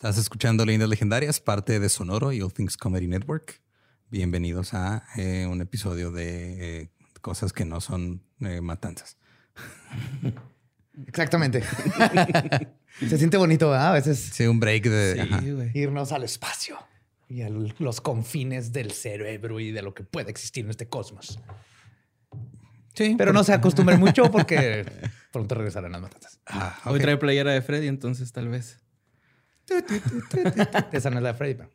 Estás escuchando Leyendas Legendarias, parte de Sonoro y All Things Comedy Network. Bienvenidos a eh, un episodio de eh, cosas que no son eh, matanzas. Exactamente. Se siente bonito, ¿verdad? A veces Sí, un break de... irnos al espacio y a los confines del cerebro y de lo que puede existir en este cosmos. Sí, Pero no se acostumbren mucho porque pronto regresarán las matanzas. Ah, Hoy trae playera de Freddy, entonces tal vez. Esa no es la de Freddy. pero-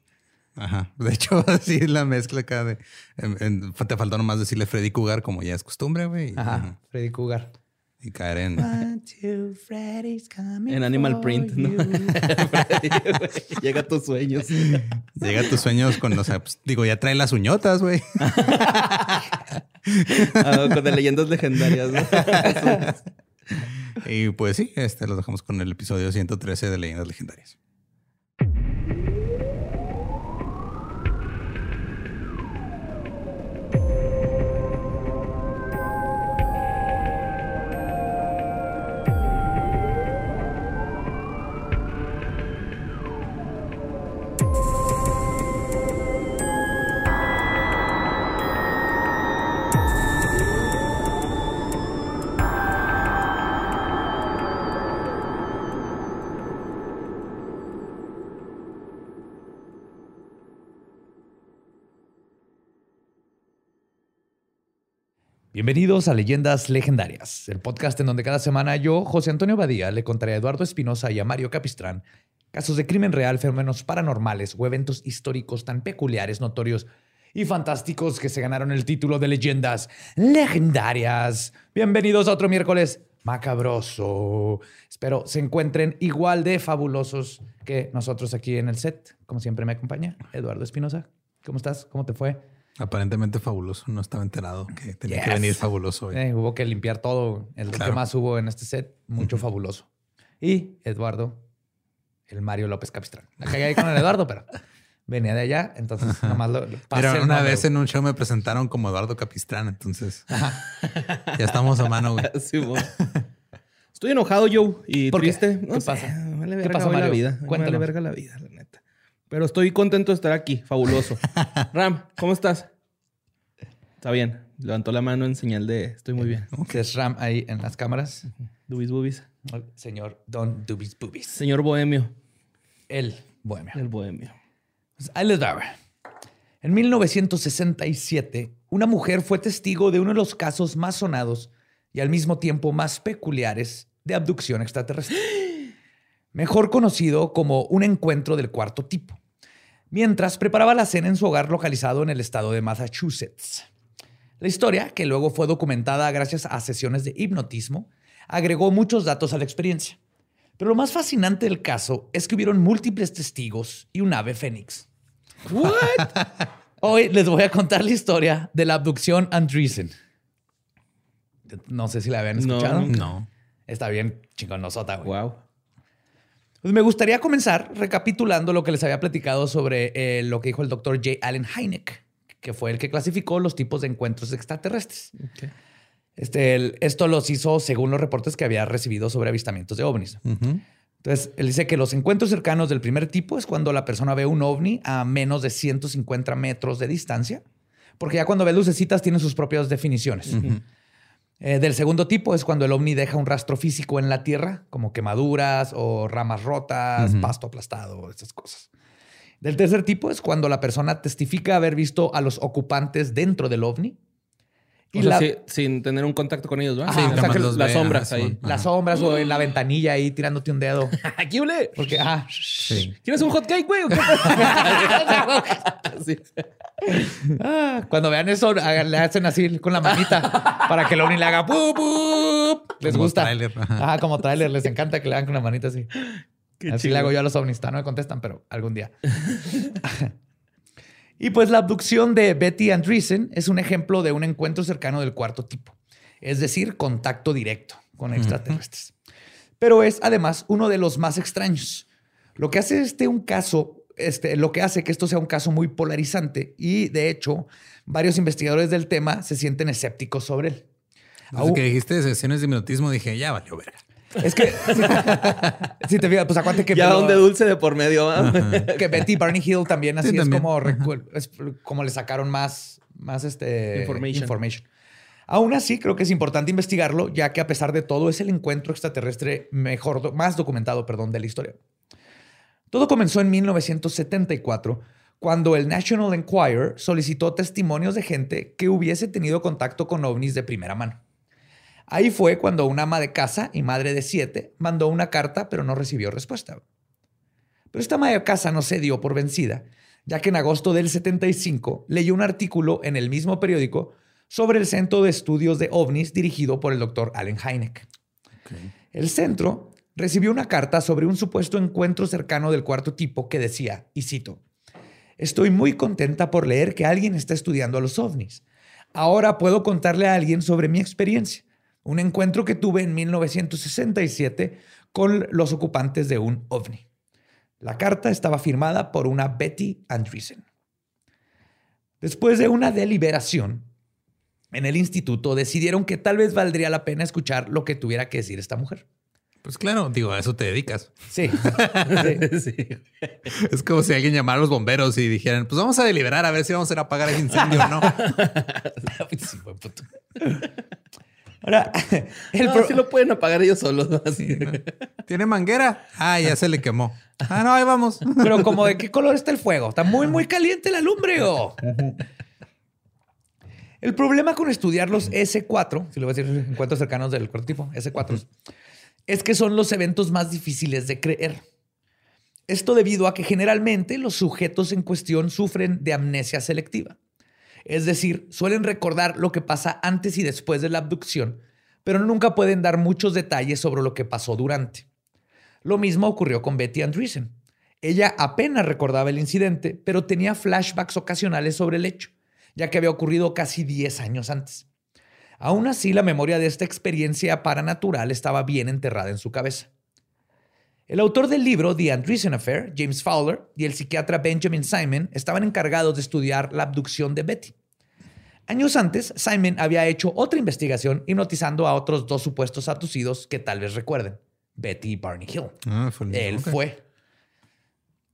Ajá. De hecho, así la mezcla acá de... en- en- te faltó nomás decirle Freddy Cougar como ya es costumbre, güey. Ajá. ajá. Freddy Cougar. Y caer en... One, two, Freddy's coming En Animal Print, ¿no? Freddy, güey, Llega a tus sueños. Llega a tus sueños con... O sea, pues, digo, ya trae las uñotas, güey. Ah, con de leyendas legendarias. ¿no? Y pues sí, este los dejamos con el episodio 113 de Leyendas Legendarias. Bienvenidos a Leyendas Legendarias, el podcast en donde cada semana yo, José Antonio Badía, le contaré a Eduardo Espinosa y a Mario Capistrán casos de crimen real, fenómenos paranormales o eventos históricos tan peculiares, notorios y fantásticos que se ganaron el título de Leyendas Legendarias. Bienvenidos a otro miércoles macabroso. Espero se encuentren igual de fabulosos que nosotros aquí en el set. Como siempre me acompaña Eduardo Espinosa. ¿Cómo estás? ¿Cómo te fue? Aparentemente fabuloso. No estaba enterado que tenía que venir fabuloso hoy. Eh, hubo que limpiar todo. El Claro. que más hubo en este set, mucho fabuloso. Y Eduardo, el Mario López Capistrán. La cagué ahí con el Eduardo, pero venía de allá, entonces nomás lo, lo pasé Pero una nombre. vez en un show me presentaron como Eduardo Capistrán, entonces ya estamos a mano, güey. Sí. Estoy enojado, Joe, y ¿Por qué? triste. No ¿Qué sé, pasa? me Vale ¿Qué verga pasó, hoy la Mario? vida. Vale verga la vida, la neta. Pero estoy contento de estar aquí. Fabuloso. Ram, ¿cómo estás? Está bien. Levantó la mano en señal de estoy muy bien. Que es Ram ahí en las cámaras. Dubis bubis. Señor Don Dubis Bubis. Señor Bohemio. El bohemio. El Bohemio. Pues ahí les va. En 1967, una mujer fue testigo de uno de los casos más sonados y al mismo tiempo más peculiares de abducción extraterrestre. Mejor conocido como un encuentro del cuarto tipo. Mientras preparaba la cena en su hogar localizado en el estado de Massachusetts. La historia, que luego fue documentada gracias a sesiones de hipnotismo, agregó muchos datos a la experiencia. Pero lo más fascinante del caso es que hubieron múltiples testigos y un ave fénix. What? Hoy les voy a contar la historia de la abducción Andreessen. No sé si la habían escuchado. No. Está bien chingonosota, güey. wow. Pues me gustaría comenzar recapitulando lo que les había platicado sobre eh, lo que dijo el doctor J. Allen Hynek, que fue el que clasificó los tipos de encuentros extraterrestres. Este, el- esto los hizo según los reportes que había recibido sobre avistamientos de ovnis. Entonces, él dice que los encuentros cercanos del primer tipo es cuando la persona ve un ovni a menos de 150 metros de distancia, porque ya cuando ve lucecitas tiene sus propias definiciones. Eh, del segundo tipo es cuando el ovni deja un rastro físico en la tierra, como quemaduras o ramas rotas, pasto aplastado, esas cosas. Del tercer tipo es cuando la persona testifica haber visto a los ocupantes dentro del ovni. Y sin tener un contacto con ellos, ¿verdad? Ajá, Sí, o sea, que ve, las sombras ajá, ahí. Las sombras o en la ventanilla ahí tirándote un dedo. ¡Aquí, ole! Porque, ah, Sí. ¿Quieres un hot cake, güey? o qué? Sí. Ah, cuando vean eso, le hacen así con la manita para que el ovni le haga ¡pup, pup! Les Como gusta. tráiler, ajá. Ajá, como tráiler. Les encanta que le hagan con la manita así. Así le hago yo a los ovnis. No me contestan, pero algún día. y pues la abducción de Betty Andreessen es un ejemplo de un encuentro cercano del cuarto tipo, es decir, contacto directo con extraterrestres. Pero es además uno de los más extraños. Lo que hace este un caso, este, lo que hace que esto sea un caso muy polarizante y de hecho varios investigadores del tema se sienten escépticos sobre él. Desde que dijiste sesiones de hipnotismo, dije, ya valió verga. Es que si te fijas, pues acuérdate que Ya pero- donde dulce de por medio. que Betty Barney Hill también así Sí, es también. como es como le sacaron más más este Information. information. Aún así, creo que es importante investigarlo, ya que a pesar de todo es el encuentro extraterrestre mejor, más documentado, perdón, de la historia. Todo comenzó en 1974, cuando el National Enquirer solicitó testimonios de gente que hubiese tenido contacto con ovnis de primera mano. Ahí fue cuando una ama de casa y madre de siete mandó una carta, pero no recibió respuesta. Pero esta ama de casa no se dio por vencida, ya que en agosto del 75 leyó un artículo en el mismo periódico sobre el Centro de Estudios de OVNIs dirigido por el doctor Allen Hynek. El centro recibió una carta sobre un supuesto encuentro cercano del cuarto tipo que decía, y cito, Estoy muy contenta por leer que alguien está estudiando a los ovnis. Ahora puedo contarle a alguien sobre mi experiencia. Un encuentro que tuve en 1967 con los ocupantes de un ovni. La carta estaba firmada por una Betty Andreessen. Después de una deliberación, en el instituto decidieron que tal vez valdría la pena escuchar lo que tuviera que decir esta mujer. Pues claro, digo, a eso te dedicas. Sí. sí. Sí. Es como si alguien llamara a los bomberos y dijeran, pues vamos a deliberar a ver si vamos a ir a apagar el incendio o no. Sí, buen punto. Ahora, el No, pro- sí lo pueden apagar ellos solos. ¿no? Así. ¿Tiene manguera? Ah, ya se le quemó. Ah, no, ahí vamos. pero como de qué color está el fuego. Está muy, muy caliente la lumbre. El problema con estudiar los S4, si lo voy a decir encuentros cercanos del cuarto tipo, S4, es que son los eventos más difíciles de creer. Esto debido a que generalmente los sujetos en cuestión sufren de amnesia selectiva. Es decir, suelen recordar lo que pasa antes y después de la abducción, pero nunca pueden dar muchos detalles sobre lo que pasó durante. Lo mismo ocurrió con Betty Andreessen. Ella apenas recordaba el incidente, pero tenía flashbacks ocasionales sobre el hecho, ya que había ocurrido casi 10 años antes. Aún así, la memoria de esta experiencia paranatural estaba bien enterrada en su cabeza. El autor del libro The Andreessen Affair, James Fowler, y el psiquiatra Benjamin Simon estaban encargados de estudiar la abducción de Betty. Años antes, Simon había hecho otra investigación hipnotizando a otros dos supuestos abducidos que tal vez recuerden, Betty y Barney Hill. Ah, fue. Él fue.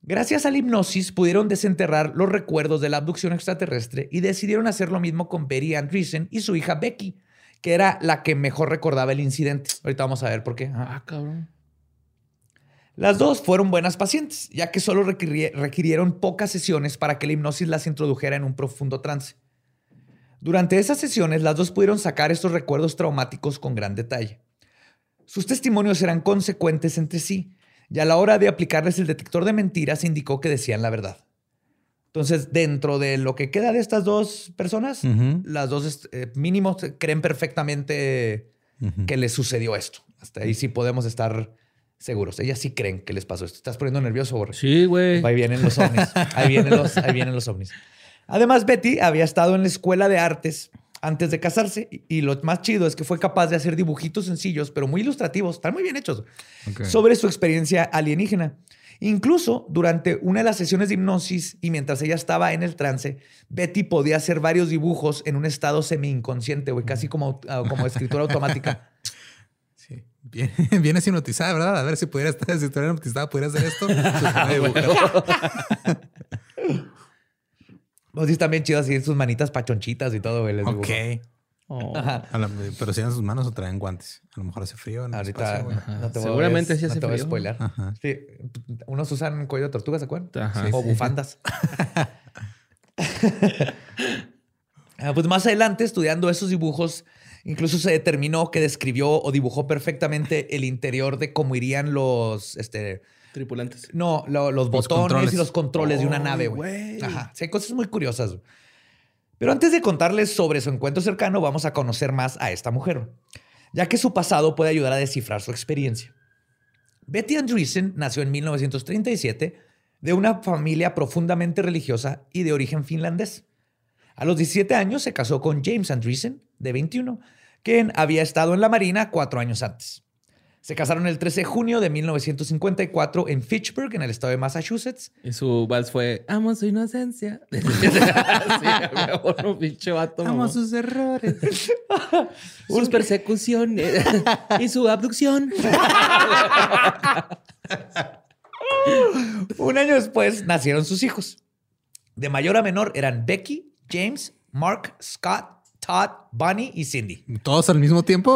Gracias a la hipnosis pudieron desenterrar los recuerdos de la abducción extraterrestre y decidieron hacer lo mismo con Betty Andreessen y su hija Becky, que era la que mejor recordaba el incidente. Ahorita vamos a ver por qué. Ah, cabrón. Las dos fueron buenas pacientes, ya que solo requirie- requirieron pocas sesiones para que la hipnosis las introdujera en un profundo trance. Durante esas sesiones, las dos pudieron sacar estos recuerdos traumáticos con gran detalle. Sus testimonios eran consecuentes entre sí, y a la hora de aplicarles el detector de mentiras indicó que decían la verdad. Entonces, dentro de lo que queda de estas dos personas, las dos eh, mínimo creen perfectamente que les sucedió esto. Hasta ahí sí podemos estar seguros. Ellas sí creen que les pasó esto. ¿Estás poniendo nervioso, Borre? Sí, güey. Ahí vienen los ovnis. Ahí vienen los, ahí vienen los ovnis. Además, Betty había estado en la escuela de artes antes de casarse y- lo más chido es que fue capaz de hacer dibujitos sencillos, pero muy ilustrativos, están muy bien hechos, sobre su experiencia alienígena. Incluso durante una de las sesiones de hipnosis y mientras ella estaba en el trance, Betty podía hacer varios dibujos en un estado semi-inconsciente, güey, casi como, ah, como escritura automática. Bien, vienes hipnotizada, ¿verdad? A ver si pudiera estar, si estuviera hipnotizada, pudiera hacer esto. Dibujar. Pues sí, están bien chidos así, sus manitas pachonchitas y todo, güey. les ok. Oh. La- pero si en sus manos o traen guantes. A lo mejor hace frío. en Ahorita espacio, güey. no te voy a- Seguramente sí no hace te voy a spoiler. Sí, unos usan cuello de tortuga, ¿se acuerdan? Ajá. O bufandas. Ah, pues más adelante, estudiando esos dibujos, incluso se determinó que describió o dibujó perfectamente el interior de cómo irían los, este, Tripulantes. no, lo- los botones controles. y los controles de una nave, güey. Ajá. Sí, hay cosas muy curiosas. Pero antes de contarles sobre su encuentro cercano, vamos a conocer más a esta mujer, ya que su pasado puede ayudar a descifrar su experiencia. Betty Andreessen nació en 1937 de una familia profundamente religiosa y de origen finlandés. A los 17 años se casó con James Andreessen, de 21, quien había estado en la Marina cuatro años antes. Se casaron el 13 de junio de 1954 en Fitchburg, en el estado de Massachusetts. Y su vals fue Amo su inocencia. sí, a huevo, un pinche vato. mamón. sus errores. sus persecuciones y su abducción. Un año después nacieron sus hijos. De mayor a menor eran Becky, James, Mark, Scott, Todd, Bunny y Cindy. ¿Todos al mismo tiempo?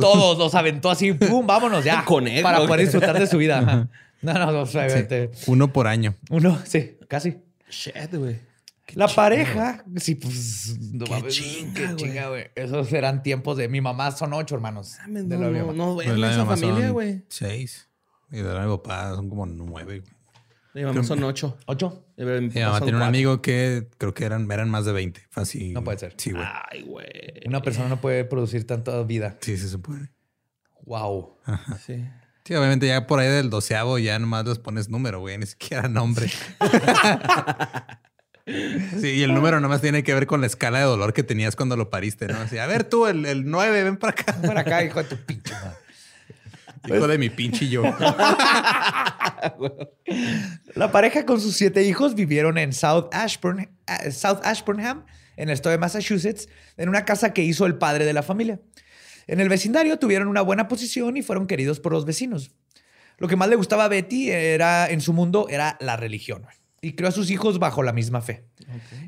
Todos los aventó así, ¡pum! Vámonos ya. Conejo. Para poder disfrutar de su vida. ajá. No, no, no, obviamente. Uno por año. Uno, sí, casi. Shit, güey. La pareja, sí, pues. No Qué mames, chinga, qué güey. chinga, güey. Esos eran tiempos de mi mamá, son ocho hermanos. De No, la no, no, esa familia, güey. Seis. Y de la mi papá son como nueve. güey. Mi mamá son ocho. ¿Ocho? Mi mamá tiene un cuatro. amigo que creo que eran, eran más de 20. Fue así. No puede ser. Sí, güey. Ay, güey. Una persona no puede producir tanta vida. Sí, sí se puede. Wow. Sí. Sí, obviamente ya por ahí del doceavo ya nomás les pones número, güey, ni siquiera nombre. sí, y el número nomás tiene que ver con la escala de dolor que tenías cuando lo pariste, ¿no? Así, a ver tú, el, el 9, ven para acá. Para acá, hijo de tu pinche madre. Hijo de mi pinche yo. La pareja con sus siete hijos vivieron en South, Ashburn, eh, South Ashburnham, en el estado de Massachusetts, en una casa que hizo el padre de la familia. En el vecindario tuvieron una buena posición y fueron queridos por los vecinos. Lo que más le gustaba a Betty era, en su mundo era la religión y crió a sus hijos bajo la misma fe.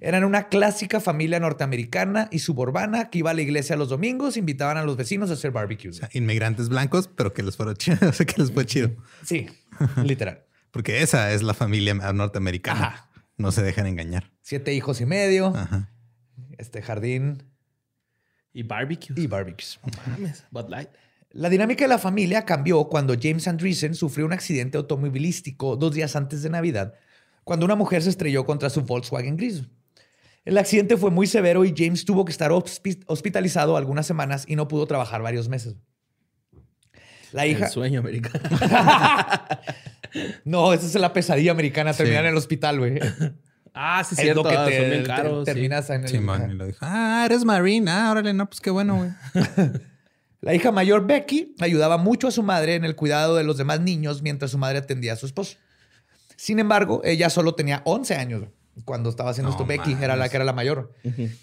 Eran una clásica familia norteamericana y suburbana que iba a la iglesia los domingos, invitaban a los vecinos a hacer barbecues. Inmigrantes blancos, pero que les fueron chido. O sea, que les fue chido. Sí, literal. Porque esa es la familia norteamericana. Ajá. No se dejan engañar. Siete hijos y medio, Ajá. este jardín Y barbecue. y barbecues. Mames, Bud Light. La dinámica de la familia cambió cuando James Andreessen sufrió un accidente automovilístico dos días antes de Navidad, cuando una mujer se estrelló contra su Volkswagen gris. El accidente fue muy severo y James tuvo que estar hospi- hospitalizado algunas semanas y no pudo trabajar varios meses. La hija. El sueño americano. No, esa es la pesadilla americana, terminar Sí. en el hospital, güey. ah, sí, Es cierto. lo que ah, te, son bien te- caros. sí. terminas en el. Simón, y lo dijo, ah, eres Marine. Ah, órale, no, pues qué bueno, güey. La hija mayor, Becky, ayudaba mucho a su madre en el cuidado de los demás niños mientras su madre atendía a su esposo. Sin embargo, ella solo tenía 11 años cuando estaba haciendo No esto. Becky era la que era la mayor.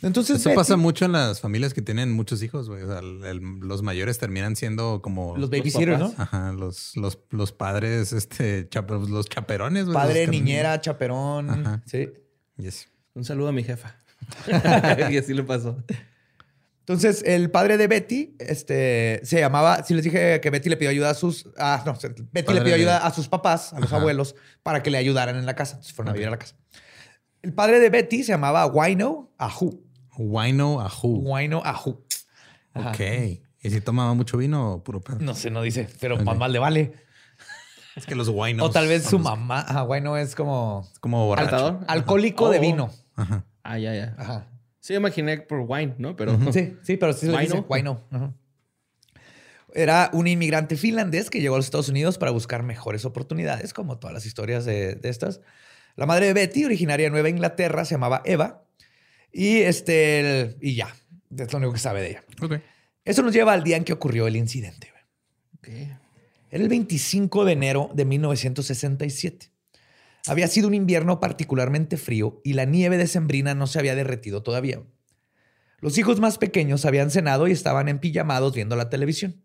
Entonces, Eso Betty- pasa mucho en las familias que tienen muchos hijos, güey. O sea, el- el- los mayores terminan siendo como los babysitters, ¿no? Ajá, los, los, los padres, este, chap- los chaperones, güey. Padre, los niñera, chaperón. Ajá. Sí. Yes. Un saludo a mi jefa. y así le pasó. Entonces, el padre de Betty, este, se llamaba, si les dije que Betty le pidió ayuda a sus, ah, no, Betty Padre le pidió ayuda a sus papás, a los Ajá. abuelos, para que le ayudaran en la casa. Entonces fueron a vivir a la casa. El padre de Betty se llamaba Wino Ahu. Wino Ahu. Wino Ahu. Ajá. Ok. ¿Y si tomaba mucho vino o puro pedo? No sé, no dice, pero Ok. más le vale. Es que los winos. o tal vez su los- mamá. Ajá, Wino es como es como borracho. ¿Altador? alcohólico de Oh. vino. Ajá. Ah, ya, ya. Ajá. Sí, imaginé por wine, ¿no? Pero Sí, sí, pero sí se Wino. Wino. Ajá. Era un inmigrante finlandés que llegó a los Estados Unidos para buscar mejores oportunidades, como todas las historias de, de estas. La madre de Betty, originaria de Nueva Inglaterra, se llamaba Eva. Y este, el- y ya, es lo único que sabe de ella. Ok. Eso nos lleva al día en que ocurrió el incidente. ¿Qué? Era el 25 de enero de 1967. Había sido un invierno particularmente frío y la nieve decembrina no se había derretido todavía. Los hijos más pequeños habían cenado y estaban empillamados viendo la televisión.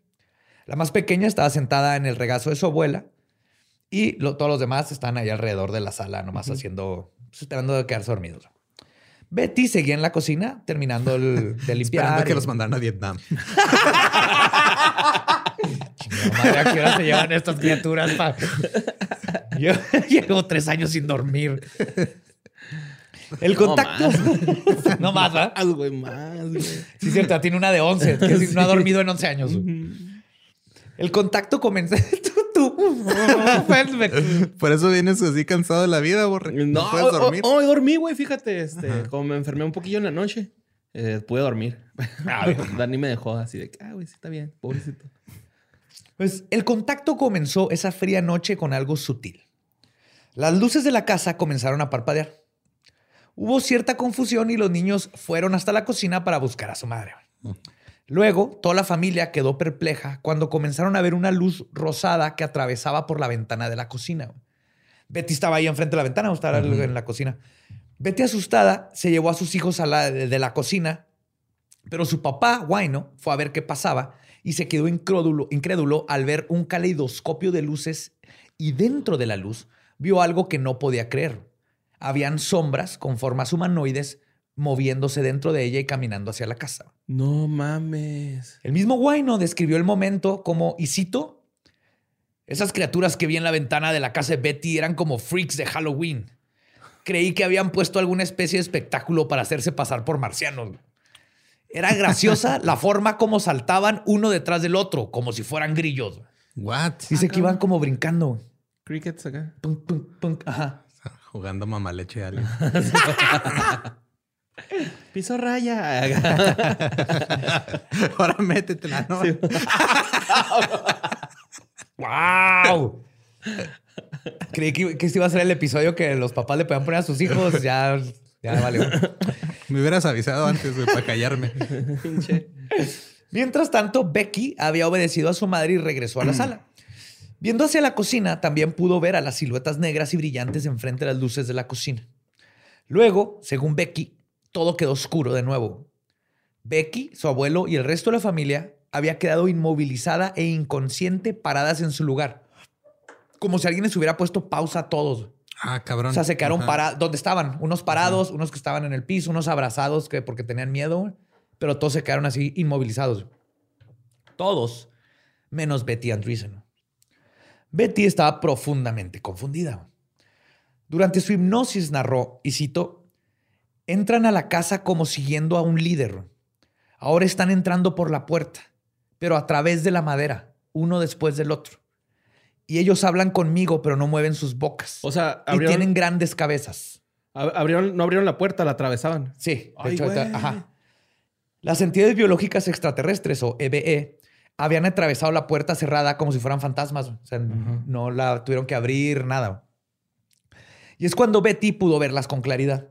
La más pequeña estaba sentada en el regazo de su abuela y lo- todos los demás estaban ahí alrededor de la sala, nomás haciendo, pues, esperando de quedarse dormidos. Betty seguía en la cocina terminando el- de limpiar. Esperando que los mandaran a Vietnam. Chingada madre, ¿a qué hora se llevan estas criaturas? pa? Yo llevo tres años sin dormir. El contacto. No más, ¿verdad? Más, güey, más, güey. Sí, cierto, tiene una de 11, que sí, no ha dormido en 11 años. El contacto comenzó. Tú, tú. Por eso vienes así cansado de la vida, borre. No, puedes hoy- dormir. Hoy, dormí, güey, fíjate. Este, como me enfermé un poquillo en la noche, eh, pude dormir. Dani me dejó así de que, ah, güey, sí está bien, pobrecito. Pues el contacto comenzó esa fría noche con algo sutil. Las luces de la casa comenzaron a parpadear. Hubo cierta confusión y los niños fueron hasta la cocina para buscar a su madre. Luego, toda la familia quedó perpleja cuando comenzaron a ver una luz rosada que atravesaba por la ventana de la cocina. Betty estaba ahí enfrente de la ventana, o estaba en la cocina. Betty, asustada, se llevó a sus hijos a la, de la cocina, pero su papá, Waino, fue a ver qué pasaba y se quedó incrédulo, incrédulo al ver un caleidoscopio de luces y dentro de la luz vio algo que no podía creer. Habían sombras con formas humanoides moviéndose dentro de ella y caminando hacia la casa. No mames. El mismo Waino describió el momento como, y cito, esas criaturas que vi en la ventana de la casa de Betty eran como freaks de Halloween. Creí que habían puesto alguna especie de espectáculo para hacerse pasar por marcianos. Era graciosa la forma como saltaban uno detrás del otro, como si fueran grillos. What? Dice que iban como brincando. Crickets acá. Pum, pum, pum. Ajá. Jugando mamá leche a alguien. Piso raya. Ahora métetela, ¿no? ¡Wow! Creí que, que este iba a ser el episodio que los papás le podían poner a sus hijos. Ya, ya valió. Me hubieras avisado antes, güey, para callarme. Mientras tanto, Becky había obedecido a su madre y regresó a la sala. Viendo hacia la cocina, también pudo ver a las siluetas negras y brillantes enfrente de las luces de la cocina. Luego, según Becky, todo quedó oscuro de nuevo. Becky, su abuelo y el resto de la familia había quedado inmovilizada e inconsciente paradas en su lugar. Como si alguien les hubiera puesto pausa a todos. Ah, cabrón. O sea, se quedaron parados. ¿Dónde estaban? Unos parados, unos que estaban en el piso, unos abrazados que porque tenían miedo, pero todos se quedaron así inmovilizados. Todos, menos Betty Andreessen. Betty estaba profundamente confundida. Durante su hipnosis narró, y cito, entran a la casa como siguiendo a un líder. Ahora están entrando por la puerta, pero a través de la madera, uno después del otro. Y ellos hablan conmigo, pero no mueven sus bocas. O sea, y tienen grandes cabezas. ab- abrieron- no abrieron la puerta, la atravesaban. Sí, de Ay, hecho, ajá. Las entidades biológicas extraterrestres o EBE habían atravesado la puerta cerrada como si fueran fantasmas. O sea, no la tuvieron que abrir, nada. Y es cuando Betty pudo verlas con claridad.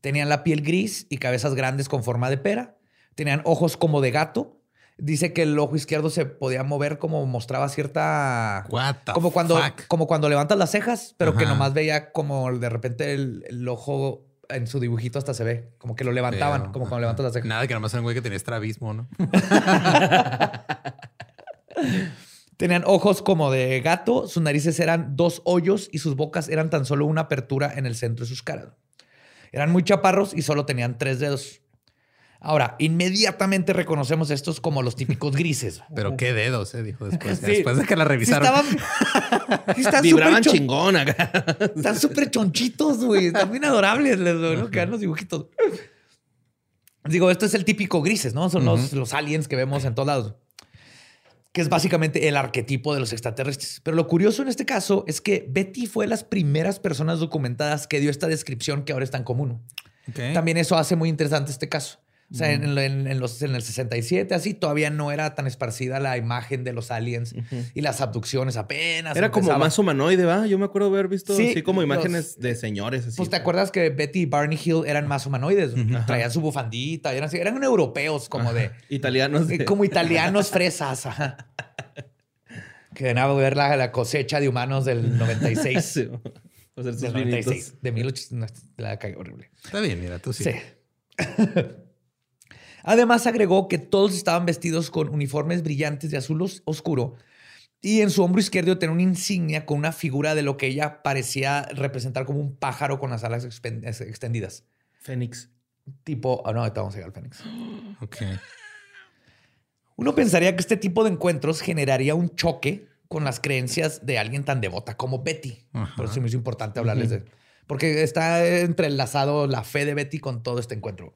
Tenían la piel gris y cabezas grandes con forma de pera. Tenían ojos como de gato. Dice que el ojo izquierdo se podía mover como mostraba cierta... What the como cuando, fuck? como cuando levantas las cejas, pero que nomás veía como de repente el, el ojo en su dibujito hasta se ve. Como que lo levantaban, como cuando levantas las cejas. Nada, que nomás era un güey que tenía estrabismo, ¿no? Tenían ojos como de gato, sus narices eran dos hoyos y sus bocas eran tan solo una apertura en el centro de sus caras. Eran muy chaparros y solo tenían tres dedos. Ahora, inmediatamente reconocemos estos como los típicos grises. Pero qué dedos, eh, dijo después. Sí. Después de que la Sí revisaron. estaban, sí están Vibraban chon- chingón acá. Están súper chonchitos, güey. Están bien adorables. Les ¿no? quedan los dibujitos. Digo, esto es el típico grises, ¿no? Son los, los aliens que vemos en todos lados. Que es básicamente el arquetipo de los extraterrestres. Pero lo curioso en este caso es que Betty fue de las primeras personas documentadas que dio esta descripción que ahora es tan común. También eso hace muy interesante este caso. O sea, en, en- en los, en el 67, así, todavía no era tan esparcida la imagen de los aliens y las abducciones apenas. Era como más humanoide, ¿va? Yo me acuerdo haber visto Sí, así como los- imágenes de señores así. Pues te acuerdas que Betty y Barney Hill eran más humanoides. Traían su bufandita, eran, así, eran europeos, como de. Italianos. de- como italianos fresas. ajá. Que venían a ver la, la cosecha de humanos del 96. Sí, o sea, sus del vinitos. 96. De 1800. La cagué horrible. Está bien, mira, tú sí. Sí. Además, agregó que todos estaban vestidos con uniformes brillantes de azul os- oscuro y en su hombro izquierdo tenía una insignia con una figura de lo que ella parecía representar como un pájaro con las alas extendidas. Fénix. Tipo, ah, no, ahorita vamos a llegar al Fénix. Ok. Uno pensaría que este tipo de encuentros generaría un choque con las creencias de alguien tan devota como Betty. Ajá. Por eso me hizo importante hablarles de Porque está entrelazado la fe de Betty con todo este encuentro.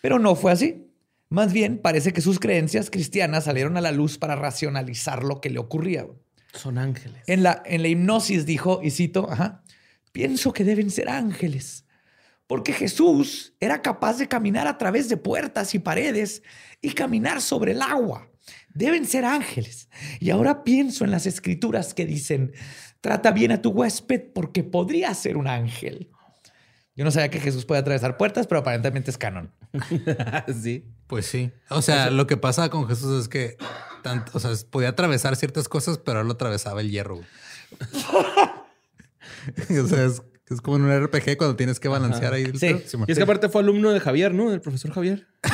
Pero no fue así. Más bien, parece que sus creencias cristianas salieron a la luz para racionalizar lo que le ocurría. Son ángeles. En la, en la hipnosis dijo, y cito, ajá, pienso que deben ser ángeles, porque Jesús era capaz de caminar a través de puertas y paredes y caminar sobre el agua. Deben ser ángeles. Y ahora pienso en las escrituras que dicen, trata bien a tu huésped porque podría ser un ángel. Yo no sabía que Jesús puede atravesar puertas, pero aparentemente es canon. sí. Pues sí. O sea, lo que pasa con Jesús es que tanto, o sea, podía atravesar ciertas cosas, pero él lo atravesaba el hierro. o sea, es, es como en un RPG cuando tienes que balancear ahí. el Sí. Simón. Y es que aparte fue alumno de Javier, ¿no? Del profesor Javier.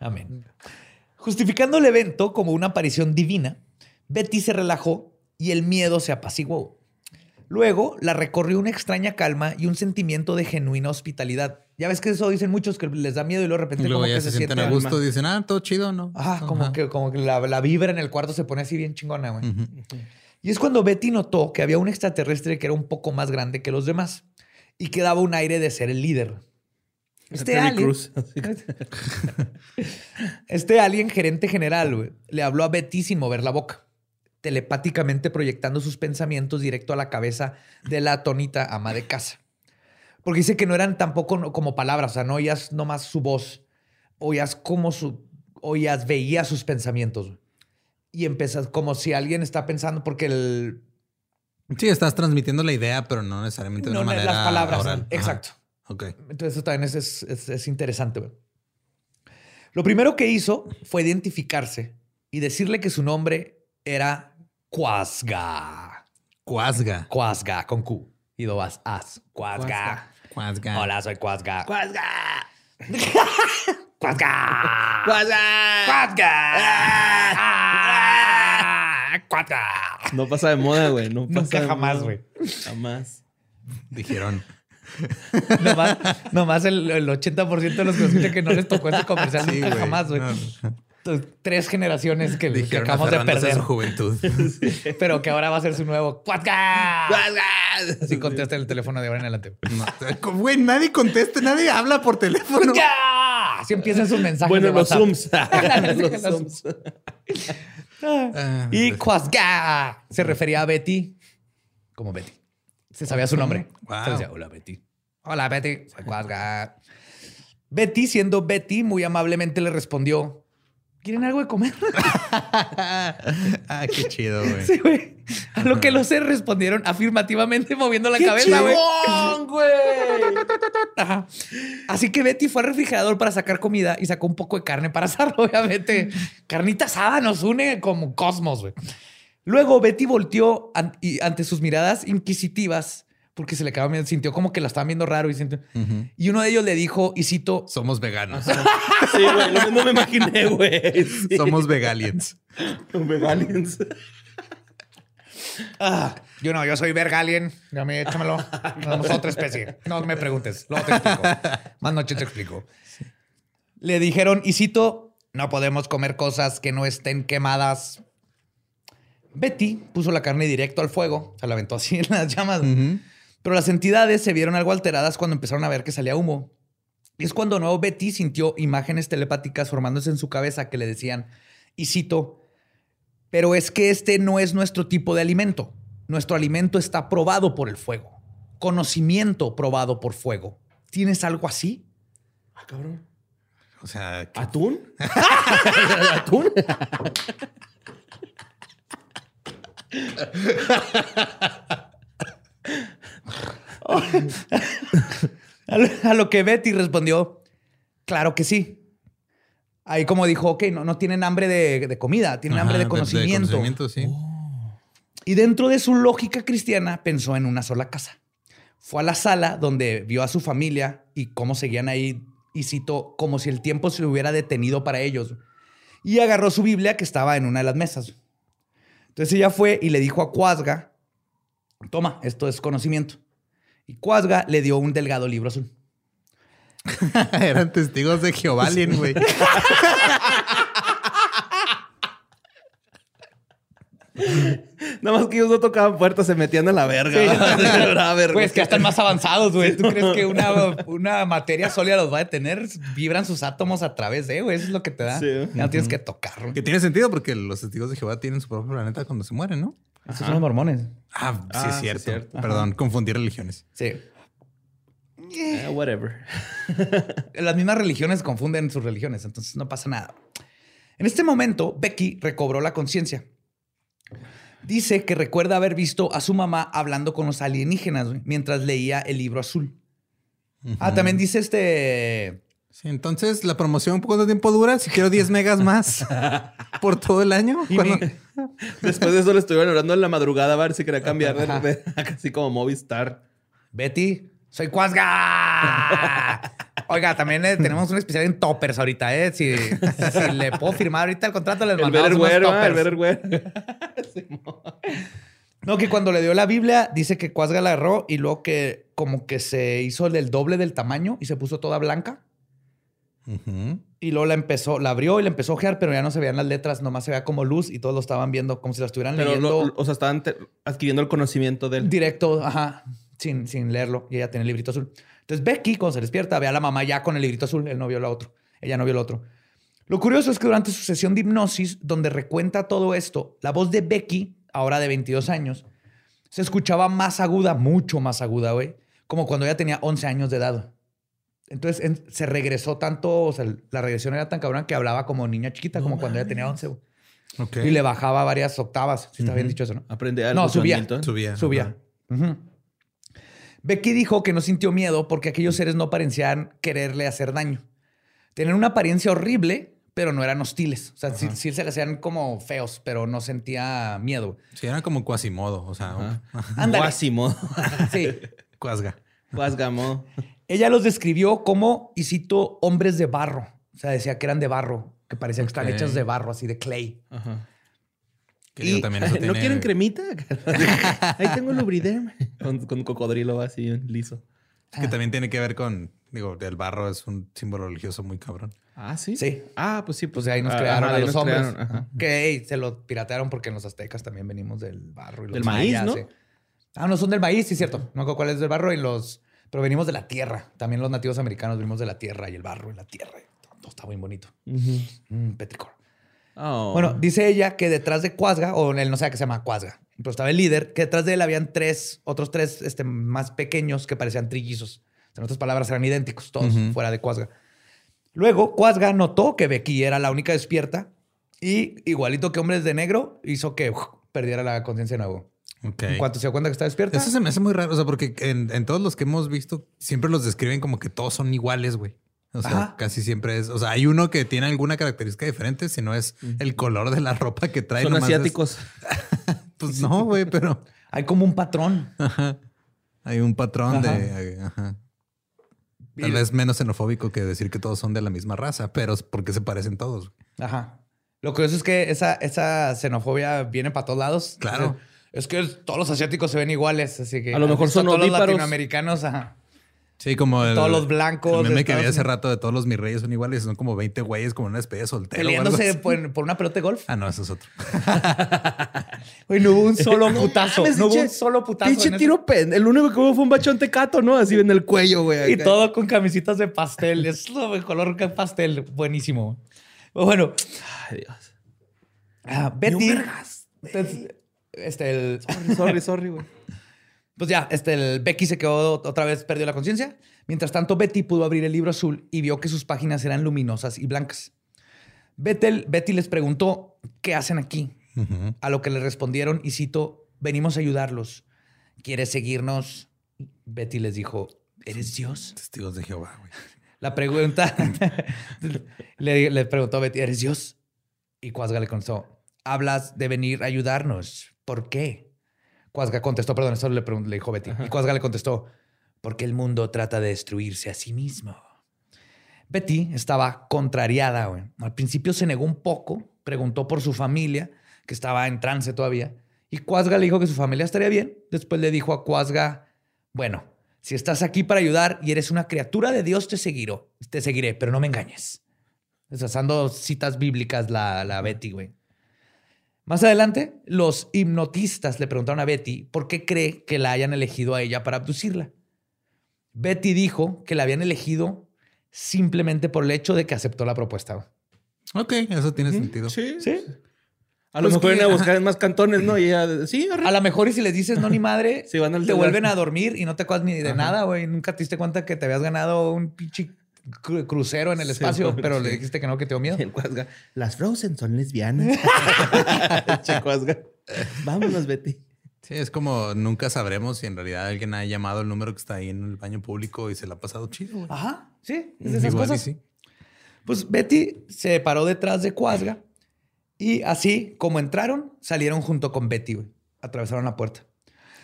Amén. Justificando el evento como una aparición divina, Betty se relajó y el miedo se apaciguó. Luego la recorrió una extraña calma y un sentimiento de genuina hospitalidad. Ya ves que eso dicen muchos que les da miedo y luego de repente Y luego como ya que se, se, sienten a gusto, dicen, ah, todo chido, ¿no? Ajá, como que, como que la, la vibra en el cuarto se pone así bien chingona, güey. Y es cuando Betty notó que había un extraterrestre que era un poco más grande que los demás y que daba un aire de ser el líder. Este Terry alien, este alien gerente general güey, le habló a Betty sin mover la boca, telepáticamente proyectando sus pensamientos directo a la cabeza de la atónita ama de casa. Porque dice que no eran tampoco como palabras, o sea, no oías nomás su voz, oías como su, oías, veías sus pensamientos. Y empiezas como si alguien está pensando, porque el, Sí, estás transmitiendo la idea, pero no necesariamente de no, una manera las palabras. oral. Ajá. Exacto. Ok. Entonces eso también es, es- es- es interesante. Lo primero que hizo fue identificarse y decirle que su nombre era Quasga. Cuasga. Quasga, con Q. Y dos as. Quasga. Cuasga. Hola, soy Quasga. ¡Cuasga! Quasga. ¡Cuasga! Quasga. Quasga. No pasa de moda, güey. No pasa Nunca de jamás, moda. güey. Jamás. Dijeron. Nomás, nomás el, el 80% de los que escuchan que no les tocó ese comercial Sí, nunca güey. jamás, güey. No, Tres generaciones que, que acabamos de perder. su juventud. pero que ahora va a ser su nuevo. ¡Cuasga! Así contesta el teléfono de ahora en adelante. No, Güey, nadie contesta, nadie habla por teléfono. ¡Cuasga! Así empiezan sus mensajes. Bueno, de los WhatsApp. Zooms. Los Zooms. Ah, Y Quasga se refería a Betty como Betty. Se sabía su nombre. Wow. Entonces decía, hola Betty. Hola Betty, soy Quasga. Betty, siendo Betty, muy amablemente le respondió, ¿quieren algo de comer? ah, qué chido, güey. Sí, güey. A lo que los seres respondieron afirmativamente moviendo la cabeza, güey. güey! Así que Betty fue al refrigerador para sacar comida y sacó un poco de carne para asar, obviamente. Carnita asada nos une como cosmos, güey. Luego Betty volteó an- y ante sus miradas inquisitivas, porque se le acababa viendo, sintió como que la estaban viendo raro y sintió- Y uno de ellos le dijo, y cito, Somos veganos. Sí, güey. Lo mismo me imaginé, güey. Sí. Somos vegaliens. Vegalians. ah, yo no, yo soy Vergalien, a mí échamelo. Somos otra especie. No me preguntes, luego te explico. Más noche te explico. Le dijeron, y cito, no podemos comer cosas que no estén quemadas. Betty puso la carne directo al fuego, se la aventó así en las llamas. Pero las entidades se vieron algo alteradas cuando empezaron a ver que salía humo. Y es cuando nuevo Betty sintió imágenes telepáticas formándose en su cabeza que le decían, y cito, pero es que este no es nuestro tipo de alimento. Nuestro alimento está probado por el fuego. Conocimiento probado por fuego. ¿Tienes algo así? Ah, cabrón. O sea, ¿Atún? ¿Atún? A lo, que Betty respondió, claro que sí. Ahí como dijo, ok, no, no tienen hambre de, de comida, tienen Ajá, hambre de conocimiento. conocimiento, sí. Y dentro de su lógica cristiana pensó en una sola casa. Fue a la sala donde vio a su familia y cómo seguían ahí, y citó, como si el tiempo se hubiera detenido para ellos. Y agarró su Biblia que estaba en una de las mesas. Entonces ella fue y le dijo a Cuasga, toma, esto es conocimiento. Y Cuasga le dio un delgado libro azul. Eran testigos de Jehová, güey. Nada más que ellos no tocaban puertas, se metían a la verga. Pues que ya están más avanzados, güey. ¿Tú crees que una, una materia sólida los va a detener? Vibran sus átomos a través de, güey. Eso es lo que te da. Sí. Ya no tienes que tocar. Que tiene sentido porque los testigos de Jehová tienen su propio planeta cuando se mueren, ¿no? Esos son los mormones. Ah, sí, Ah, es sí, cierto. cierto. Perdón, confundí religiones. Sí. Eh, whatever. Las mismas religiones confunden sus religiones, entonces no pasa nada. En este momento, Becky recobró la conciencia. Dice que recuerda haber visto a su mamá hablando con los alienígenas mientras leía el libro azul. Ah, también dice este. Sí, entonces la promoción, ¿cuánto tiempo dura? Si quiero 10 megas más por todo el año. Y ¿Cuándo? mi- Después de eso le estuvieron orando en la madrugada a ver si quería cambiar de, de- así como Movistar. Betty, soy Cuasga. Oiga, también eh, tenemos un especial en toppers ahorita, ¿eh? Si, si le puedo firmar ahorita el contrato, les El mandamos unos Betterware, ¿va? el toppers. Betterware. No, que cuando le dio la Biblia, dice que Cuasga la agarró y luego que como que se hizo el doble del tamaño y se puso toda blanca. Y luego la empezó, la abrió y la empezó a ojear, pero ya no se veían las letras, nomás se veía como luz y todos lo estaban viendo como si la estuvieran Pero, leyendo lo- o sea, estaban adquiriendo el conocimiento del... directo, ajá, sin, sin leerlo. Y ella tenía el librito azul. Entonces Becky, cuando se despierta, ve a la mamá ya con el librito azul. Él no vio la otro. Ella no vio el otro. Lo curioso es que durante su sesión de hipnosis, donde recuenta todo esto, la voz de Becky, ahora de 22 años, se escuchaba más aguda, mucho más aguda, güey, como cuando ella tenía 11 años de edad. Entonces en- se regresó tanto, o sea, la regresión era tan cabrón que hablaba como niña chiquita, como cuando ella tenía 11. güey. Ok. Y le bajaba varias octavas, si está bien dicho eso, ¿no? Aprende algo. No, subía. Milton. Subía. Subía. Becky dijo que no sintió miedo porque aquellos seres no parecían quererle hacer daño. Tenían una apariencia horrible, pero no eran hostiles. O sea, sí, sí se le hacían como feos, pero no sentía miedo. Sí, era como Quasimodo, o sea. Guásimo. Sí. Cuasga. Guasgamo. Ella los describió como, y cito, hombres de barro. O sea, decía que eran de barro, que parecían que estaban Ok. hechos de barro, así de clay. Ajá. Que digo, Y- también eso ¿No tiene- quieren cremita? Ahí tengo lubriderm. Con, con cocodrilo así liso. es que también tiene que ver con, digo, el barro es un símbolo religioso muy cabrón. Ah, sí. Sí. Ah, pues sí. Pues de ahí nos ah, crearon a los hombres. crearon. Que se lo piratearon porque en los aztecas también venimos del barro. Y los Del maíz, ¿no? sí. Ah, no, son del maíz, sí, cierto. No sé cuál es del barro y los... Pero venimos de la tierra. También los nativos americanos venimos de la tierra y el barro y la tierra. Todo está muy bonito. Mm, petricor. Oh. Bueno, dice ella que detrás de Cuasga, o él no sabe que se llama Cuasga, pero estaba el líder, que detrás de él habían tres, otros tres este, más pequeños que parecían trillizos. En otras palabras, eran idénticos, todos fuera de Cuasga. Luego, Cuasga notó que Becky era la única despierta y, igualito que Hombres de Negro, hizo que uf, perdiera la conciencia de nuevo. En cuanto se dio cuenta que está despierta, Eso se me hace muy raro, o sea, porque en, en todos los que hemos visto siempre los describen como que todos son iguales, güey. O sea, Ajá. casi siempre es, o sea, hay uno que tiene alguna característica diferente, si no es el color de la ropa que trae. Son es- asiáticos. pues no, güey, pero hay como un patrón. ajá. hay un patrón Ajá. de, ajá. Tal vez menos xenofóbico que decir que todos son de la misma raza, pero porque se parecen todos. Ajá. Lo curioso es que esa, esa xenofobia viene para todos lados. Claro. O sea, es que todos los asiáticos se ven iguales, así que A lo mejor son todos los latinoamericanos, ajá. Sí, como el, Todos los blancos El meme que vi hace rato de todos los mis reyes son iguales, son como 20 güeyes, como una especie de soltero. Peleándose por, por una pelota de golf. Ah, no, eso es otro. Güey, no hubo un solo putazo. no hubo un solo putazo. Pinche tiro pen. El único que hubo fue un bachón tecato, ¿no? Así en el cuello, güey. Y acá. todo con camisitas de pastel. Es lo de color pastel. Buenísimo. Bueno, Ay, Dios. ah, Betty. Este, el, Sorry, sorry, güey. Pues ya, este, el Becky se quedó otra vez, perdió la conciencia. Mientras tanto, Betty pudo abrir el libro azul y vio que sus páginas eran luminosas y blancas. Betty les preguntó, ¿qué hacen aquí? A lo que le respondieron, y cito, venimos a ayudarlos. ¿Quieres seguirnos? Betty les dijo, ¿eres Dios? Testigos de Jehová, güey. La pregunta, le, le preguntó a Betty, ¿eres Dios? Y Cuasga le contestó, hablas de venir a ayudarnos. ¿Por qué? Cuasga contestó, perdón, eso le, le dijo Betty. Y Cuasga le contestó, porque el mundo trata de destruirse a sí mismo. Betty estaba contrariada. güey. Al principio se negó un poco, preguntó por su familia, que estaba en trance todavía. Y Cuasga le dijo que su familia estaría bien. Después le dijo a Cuasga, bueno, si estás aquí para ayudar y eres una criatura de Dios, te seguiré, te seguiré, pero no me engañes. Usando citas bíblicas la, la Betty, güey. Más adelante, los hipnotistas le preguntaron a Betty por qué cree que la hayan elegido a ella para abducirla. Betty dijo que la habían elegido simplemente por el hecho de que aceptó la propuesta. Ok, eso tiene sentido. Sí. ¿Sí? A lo Pues mejor que- vienen a buscar en más cantones, ¿no? Y ella, sí, arre. A lo mejor y si les dices no ni madre, Sí, van al te celular. vuelven a dormir y no te acuerdas ni de nada, güey. Nunca te diste cuenta que te habías ganado un pinche crucero en el Sí, espacio, pero le dijiste que no, que te dio miedo. El Cuasga, Las Frozen son lesbianas. Che, Cuasga. Vámonos, Betty. Sí, es como nunca sabremos si en realidad alguien ha llamado el número que está ahí en el baño público y se le ha pasado chido. güey. Ajá, sí, es de esas Igual cosas. sí. Pues Betty se paró detrás de Cuasga y así como entraron, salieron junto con Betty, güey. Atravesaron la puerta.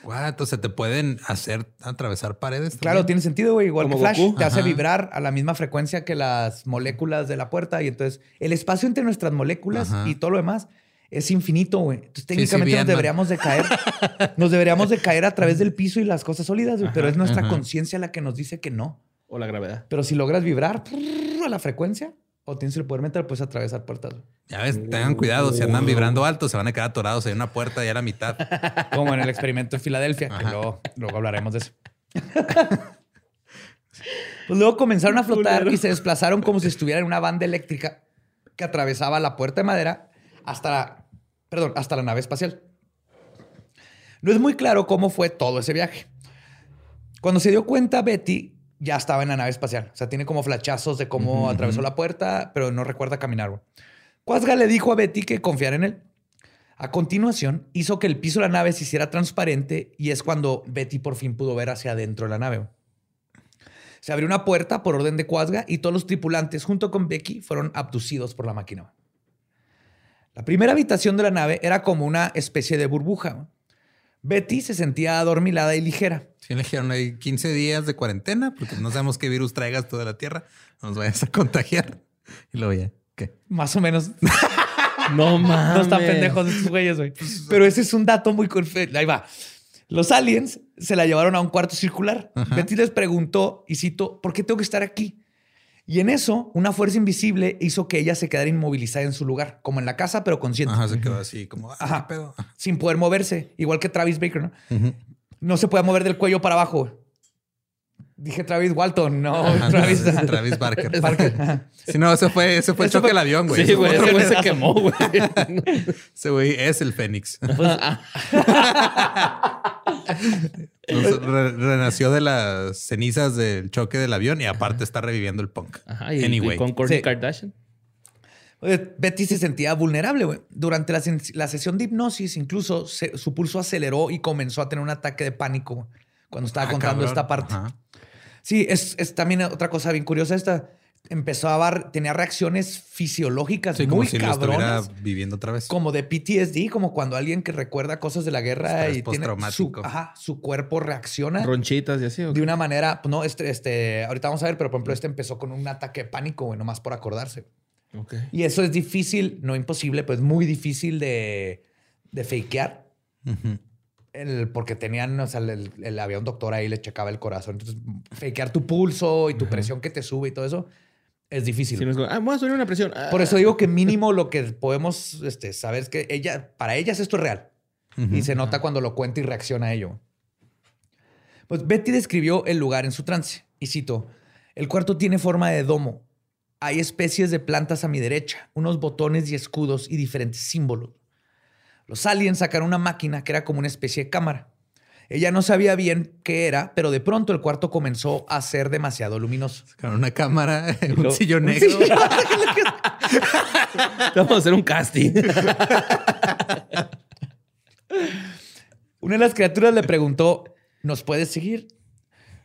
Guau, entonces te pueden hacer atravesar paredes. Claro, tiene sentido, güey. Igual Como que Flash, Goku. te hace vibrar a la misma frecuencia que las moléculas de la puerta. Y entonces el espacio entre nuestras moléculas Ajá. y todo lo demás es infinito, güey. Entonces sí, técnicamente nos deberíamos de caer. nos deberíamos de caer a través del piso y las cosas sólidas, güey. Pero es nuestra conciencia la que nos dice que no. O la gravedad. Pero si logras vibrar prrr, a la frecuencia o tienes el poder mental, puedes atravesar puertas. Ya ves, tengan cuidado. Si andan vibrando alto, se van a quedar atorados en una puerta y a la mitad. Como en el experimento en Filadelfia, que luego, luego hablaremos de eso. pues luego comenzaron a flotar y se desplazaron como si estuvieran en una banda eléctrica que atravesaba la puerta de madera hasta la, perdón, hasta la nave espacial. No es muy claro cómo fue todo ese viaje. Cuando se dio cuenta, Betty ya estaba en la nave espacial. O sea, tiene como flachazos de cómo atravesó la puerta, pero no recuerda caminar. Cuasga le dijo a Betty que confiara en él. A continuación, hizo que el piso de la nave se hiciera transparente y es cuando Betty por fin pudo ver hacia adentro de la nave. Se abrió una puerta por orden de Cuasga y todos los tripulantes, junto con Becky, fueron abducidos por la máquina. La primera habitación de la nave era como una especie de burbuja. Betty se sentía adormilada y ligera. Si le dijeron ahí 15 días de cuarentena, porque no sabemos qué virus traigas toda la Tierra, no nos vayas a contagiar. Y luego ya, ¿qué? Más o menos. No mames. No están pendejos estos güeyes, güey. Pero ese es un dato muy Ahí va. Los aliens se la llevaron a un cuarto circular. Betty les preguntó, y cito, ¿por qué tengo que estar aquí? Y en eso, una fuerza invisible hizo que ella se quedara inmovilizada en su lugar, como en la casa, pero consciente, Ajá, se quedó así como, ah, Ajá. ¿qué pedo? sin poder moverse, igual que Travis Baker, ¿no? No se puede mover del cuello para abajo. Dije Travis Walton, no Ajá, Travis. Travis Barker. Barker. Si no, ese fue, ese fue el Eso choque fue- del avión, güey. Sí, güey. Ese güey se quemó, güey. Ese güey es el Fénix. Pues, Nos re- renació de las cenizas del choque del avión y aparte está reviviendo el punk. Ajá, y, anyway. y con Kourtney Sí. Kardashian. Betty se sentía vulnerable, güey. Durante la, la sesión de hipnosis, incluso se- su pulso aceleró y comenzó a tener un ataque de pánico cuando estaba Ah, contando cabrón. esta parte. Ajá. Sí, es, es también otra cosa bien curiosa esta. Empezó a dar, tenía reacciones fisiológicas Sí, como muy si lo estuviera cabronas. viviendo otra vez. Como de PTSD, como cuando alguien que recuerda cosas de la guerra Estrés y tiene su, ajá, su cuerpo reacciona Ronchitas y así. ¿o de una manera, pues, no, este, este, ahorita vamos a ver, pero por ejemplo, este empezó con un ataque de pánico, güey, nomás por acordarse. Ok. Y eso es difícil, no imposible, pues muy difícil de, de fakear. Ujú. El- porque tenían, o sea, el- el- había un doctor ahí, le checaba el corazón. Entonces, fakear tu pulso y tu presión que te sube y todo eso es difícil. Sí, no es como, ah, voy a subir una presión. Ah. Por eso digo que mínimo lo que podemos este, saber es que ella, para ellas esto es real. Y se nota cuando lo cuenta y reacciona a ello. Pues Betty describió el lugar en su trance. Y cito, el cuarto tiene forma de domo. Hay especies de plantas a mi derecha, unos botones y escudos y diferentes símbolos. Los aliens sacaron una máquina que era como una especie de cámara. Ella no sabía bien qué era, pero de pronto el cuarto comenzó a ser demasiado luminoso. Con una cámara, un luego- sillón negro. Vamos a hacer un casting. Una de las criaturas le preguntó, ¿nos puedes seguir?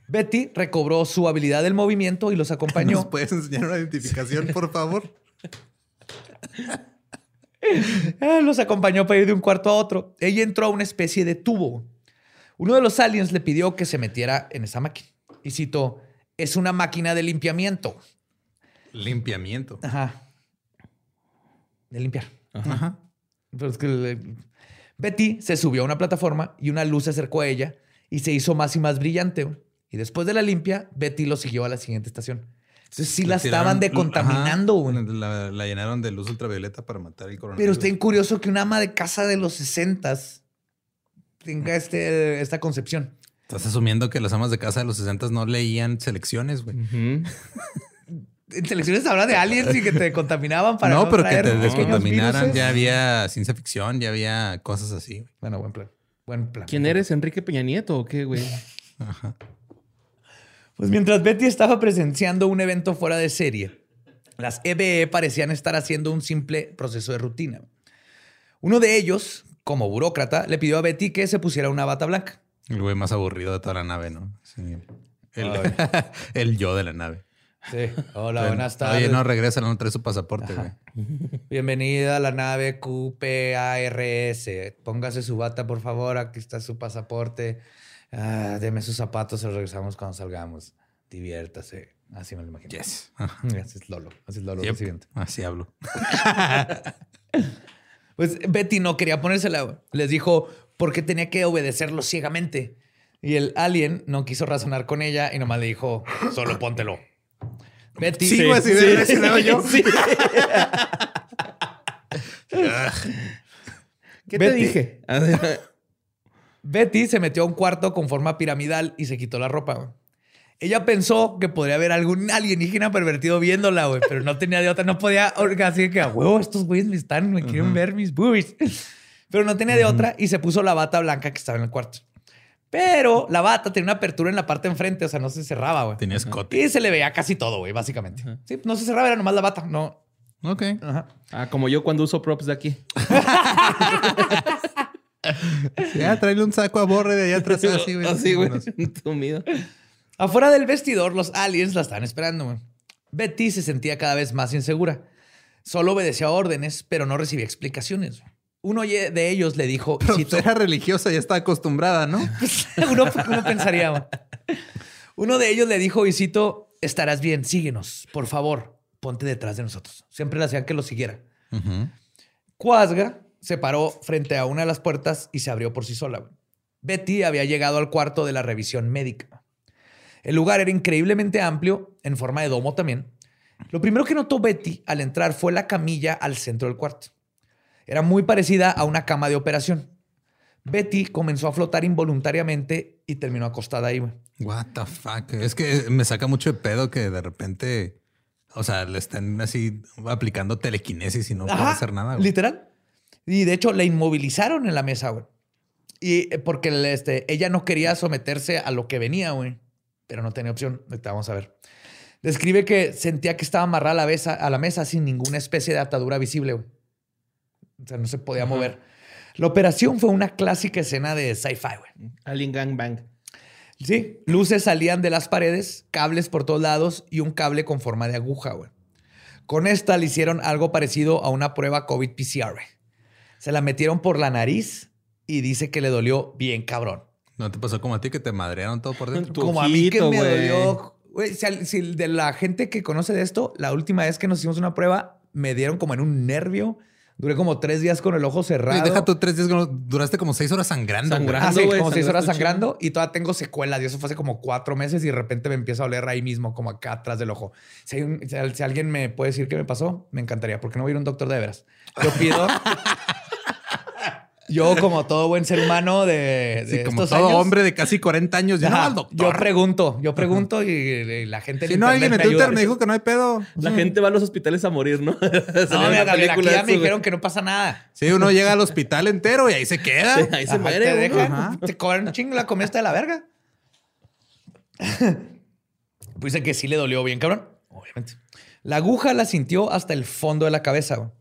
Betty recobró su habilidad del movimiento y los ¿Nos acompañó. puedes enseñar una identificación, por favor? Los acompañó para ir de un cuarto a otro. Ella entró a una especie de tubo. Uno de los aliens le pidió que se metiera en esa máquina. Y citó, es una máquina de limpiamiento. Limpiamiento. Ajá. De limpiar. Ajá. Pero es que le- Betty se subió a una plataforma y una luz se acercó a ella y se hizo más y más brillante. Y después de la limpia, Betty lo siguió a la siguiente estación. Entonces sí la estaban tiraron- decontaminando. Ajá, güey. La, la llenaron de luz ultravioleta para matar el coronavirus. Pero está bien curioso que una ama de casa de los 60 tenga este, esta concepción. Estás asumiendo que las amas de casa de los 60 no leían selecciones, güey. En selecciones habla de aliens y que te contaminaban para no, pero que te descontaminaran. Ya había ciencia ficción, ya había cosas así. Bueno, buen plan. Buen plan. ¿Quién eres? ¿Enrique Peña Nieto o qué, güey? Pues mientras Betty estaba presenciando un evento fuera de serie, las EBE parecían estar haciendo un simple proceso de rutina. Uno de ellos, como burócrata, le pidió a Betty que se pusiera una bata blanca. El güey más aburrido de toda la nave, ¿no? Sí. El, el yo de la nave. Sí. Hola, buenas tardes. Oye, no, regresa, no trae su pasaporte, güey. Bienvenida a la nave QPARS. Póngase su bata, por favor. Aquí está su pasaporte. Ah, deme sus zapatos, se los regresamos cuando salgamos. Diviértase. Así me lo imagino. Yes. Así es Lolo. Así es Lolo. Yep. presidente. Así hablo. Pues Betty no quería ponérsela. Les dijo por qué tenía que obedecerlo ciegamente. Y el alien no quiso razonar con ella y nomás le dijo, solo póntelo. Betty. Sí, así de le hago yo. Sí. ¿Qué te dije? Betty se metió a un cuarto con forma piramidal y se quitó la ropa. güey. Ella pensó que podría haber algún alienígena pervertido viéndola, güey, pero no tenía de otra, no podía, así que a huevo, estos güeyes me están, me quieren ver mis boobies. Pero no tenía de otra y se puso la bata blanca que estaba en el cuarto. Pero la bata tenía una apertura en la parte de enfrente, o sea, no se cerraba, güey. Tenía escote. Y se le veía casi todo, güey, básicamente. Sí, no se cerraba, era nomás la bata, no. Ok. Ajá. Ah, como yo cuando uso props de aquí. Ya, tráele un saco a borre de allá atrás así, güey. Así, güey. Sumido. Afuera del vestidor, los aliens la estaban esperando. güey. Betty se sentía cada vez más insegura. Solo obedecía órdenes, pero no recibía explicaciones. Uno de ellos le dijo, y Pero cito, era religiosa, ya está acostumbrada, ¿no? uno, uno pensaría, güey. uno de ellos le dijo, y cito, estarás bien, síguenos, por favor, ponte detrás de nosotros. Siempre le hacían que lo siguiera. Cuasga se paró frente a una de las puertas y se abrió por sí sola. Betty había llegado al cuarto de la revisión médica. El lugar era increíblemente amplio, en forma de domo también. Lo primero que notó Betty al entrar fue la camilla al centro del cuarto. Era muy parecida a una cama de operación. Betty comenzó a flotar involuntariamente y terminó acostada ahí. What the fuck. Es que me saca mucho de pedo que de repente, o sea, le están así aplicando telequinesis y no puede hacer nada. güey. Literal. Y de hecho la inmovilizaron en la mesa, güey. Y eh, porque este, ella no quería someterse a lo que venía, güey. Pero no tenía opción. Ahorita vamos a ver. Describe que sentía que estaba amarrada a la, mesa, a la mesa sin ninguna especie de atadura visible, güey. O sea, no se podía mover. La operación fue una clásica escena de sci-fi, güey. Alien Gang Bang. Sí, luces salían de las paredes, cables por todos lados y un cable con forma de aguja, güey. Con esta le hicieron algo parecido a una prueba COVID PCR, güey. Se la metieron por la nariz y dice que le dolió bien cabrón. ¿No te pasó como a ti que te madrearon todo por dentro? Como a mí que me dolió. Güey, si, si de la gente que conoce de esto, la última vez que nos hicimos una prueba, me dieron como en un nervio. Duré como tres días con el ojo cerrado. Deja tú tres días, no- duraste como seis horas sangrando. Sangrando. Ah, sí, güey, como seis horas sangrando y todavía tengo secuelas y eso fue hace como cuatro meses y de repente me empieza a oler ahí mismo, como acá atrás del ojo. Si, un- si si alguien me puede decir qué me pasó, me encantaría, porque no voy a ir a un doctor de veras. Yo pido... yo como todo buen ser humano de, de Sí, como estos todo años, hombre de casi 40 años, ya no ajá, al doctor. yo pregunto, yo pregunto y, y la gente... en si no, alguien en Twitter me dijo que no hay pedo. La gente va a los hospitales a morir, ¿no? No, mira, Gabriel, aquí ya me dijeron que no pasa nada. Sí, uno llega al hospital entero y ahí se queda. Ahí se Ajá, muere, te güey. dejan, Ajá. te cobran un chingo la comida está de la verga. pues dice que sí le dolió bien, cabrón. Obviamente. La aguja la sintió hasta el fondo de la cabeza.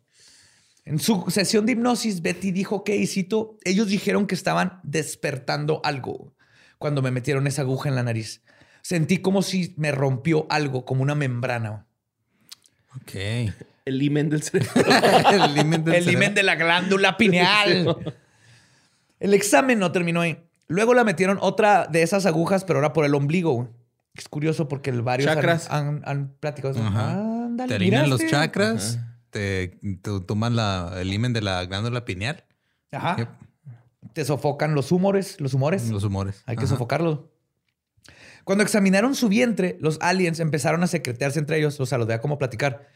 En su sesión de hipnosis, Betty dijo que, y cito, ellos dijeron que estaban despertando algo cuando me metieron esa aguja en la nariz. Sentí como si me rompió algo, como una membrana. Ok. El imen del cerebro. el limen del El de la glándula pineal. El examen no terminó ahí. Luego la metieron otra de esas agujas, pero ahora por el ombligo. Es curioso porque el varios han- Chakras. han, han platicado. Ándale, Te alinean los chakras, te, te toman la, el himen de la glándula pineal, Ajá. Yep. Te sofocan los humores, los humores. los humores. Hay que sofocarlos. Cuando examinaron su vientre, los aliens empezaron a secretearse entre ellos, o sea, los veía como platicar.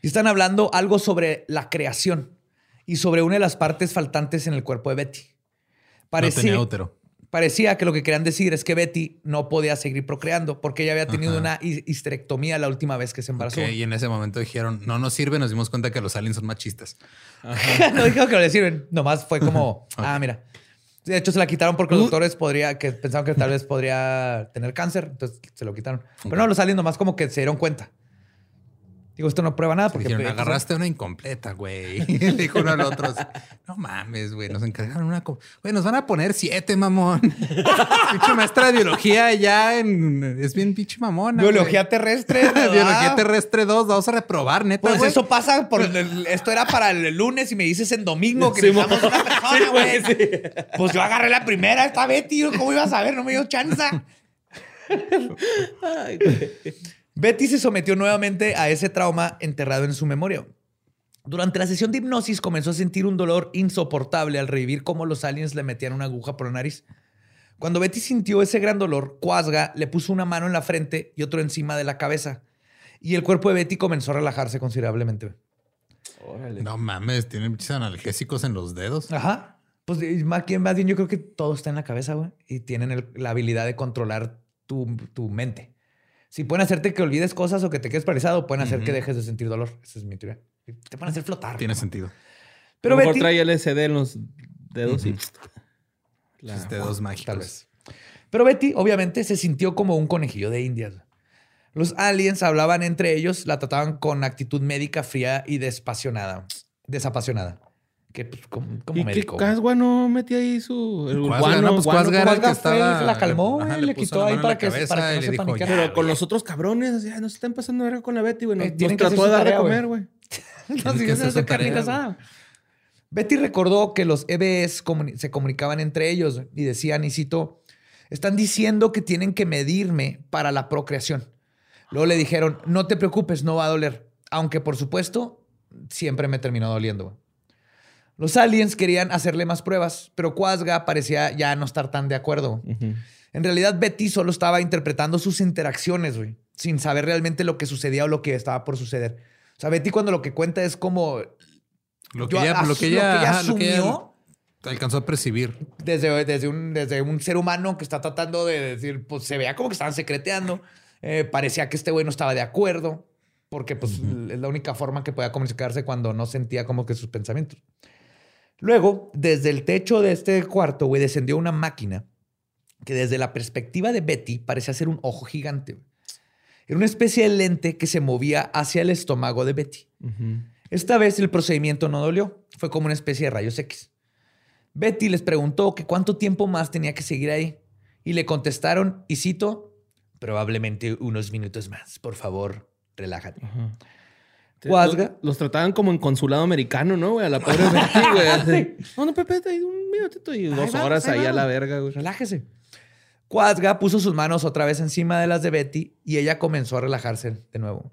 Y están hablando algo sobre la creación y sobre una de las partes faltantes en el cuerpo de Betty. No Parecía, tenía útero. Parecía que lo que querían decir es que Betty no podía seguir procreando porque ella había tenido Ajá. una hi- histerectomía la última vez que se embarazó. Y en ese momento dijeron, no nos sirve, nos dimos cuenta que los aliens son machistas. no dijeron que no le sirven. Nomás fue como, ah, mira. De hecho, se la quitaron porque los doctores podría, que pensaban que tal vez podría tener cáncer, entonces se lo quitaron. Pero no, los aliens nomás como que se dieron cuenta. Digo, esto no prueba nada porque... Dijeron, pues, agarraste una incompleta, güey. Le dijo uno al otro. No mames, güey. Nos encargaron una. Güey, nos van a poner siete, mamón. pinche maestra de biología ya en. Es bien pinche mamona. Biología terrestre. biología terrestre 2. Vamos a reprobar, neta. Pues eso pasa por el- esto era para el lunes y me dices en domingo que Sí, necesitamos mo- una persona, güey. sí. Pues yo agarré la primera, esta Betty, ¿cómo ibas a ver? No me dio chance. Ay, güey. Betty se sometió nuevamente a ese trauma enterrado en su memoria. Durante la sesión de hipnosis comenzó a sentir un dolor insoportable al revivir cómo los aliens le metían una aguja por la nariz. Cuando Betty sintió ese gran dolor, Cuasga le puso una mano en la frente y otro encima de la cabeza. Y el cuerpo de Betty comenzó a relajarse considerablemente. Órale. No mames, tienen analgésicos en los dedos. Ajá. Pues más bien, más bien yo creo que todo está en la cabeza, güey. Y tienen el- la habilidad de controlar tu, tu mente. Si pueden hacerte que olvides cosas o que te quedes paralizado, pueden hacer que dejes de sentir dolor. Esa es mi teoría. Te pueden hacer flotar. Tiene ¿no? sentido. Pero a lo mejor Betty, trae LSD en los dedos y... La- Los dedos mágicos. tal vez. Pero Betty, obviamente, se sintió como un conejillo de indias. Los aliens hablaban entre ellos, la trataban con actitud médica fría y desapasionada. Desapasionada. Que pues, como, como ¿Y médico. Casgua no metía ahí su... El Cuasga, guano, no, pues guano, Cuasga era el que Cuasga fue el estaba. que la calmó, Ajá, le quitó ahí para que- cabeza para que no se dijo, paniqueara. "Ya, Pero con güey". los otros cabrones, ya no se están pasando de verga con la Betty, güey. Nos, Eh, nos tienen que trató de dar de comer, güey. güey. No, Tienes si que eso hacer es carnita asada. Betty recordó que los EBS comuni- se comunicaban entre ellos y decían, y cito, están diciendo que tienen que medirme para la procreación. Luego le dijeron, no te preocupes, no va a doler. Aunque, por supuesto, siempre me terminó doliendo. Los aliens querían hacerle más pruebas, pero Cuasga parecía ya no estar tan de acuerdo. En realidad, Betty solo estaba interpretando sus interacciones, güey, sin saber realmente lo que sucedía o lo que estaba por suceder. O sea, Betty cuando lo que cuenta es como Lo que yo ella, asu- lo que ella, ajá, lo que ella asumió alcanzó a percibir. desde, desde, un, desde un ser humano que está tratando de decir, pues se veía como que estaban secreteando. Eh, parecía que este güey no estaba de acuerdo, porque pues es la única forma que podía comunicarse cuando no sentía como que sus pensamientos. Luego, desde el techo de este cuarto, güey, descendió una máquina que desde la perspectiva de Betty parecía ser un ojo gigante. Era una especie de lente que se movía hacia el estómago de Betty. Esta vez el procedimiento no dolió, fue como una especie de rayos X. Betty les preguntó que cuánto tiempo más tenía que seguir ahí y le contestaron, y cito, probablemente unos minutos más, por favor, relájate. Cuasga. Los, los trataban como en consulado americano, ¿no, güey? A la pobre Betty, güey. así, No, no, Pepe, ahí un minutito y dos horas ahí ahí a la verga, güey. Relájese. Cuasga puso sus manos otra vez encima de las de Betty y ella comenzó a relajarse de nuevo.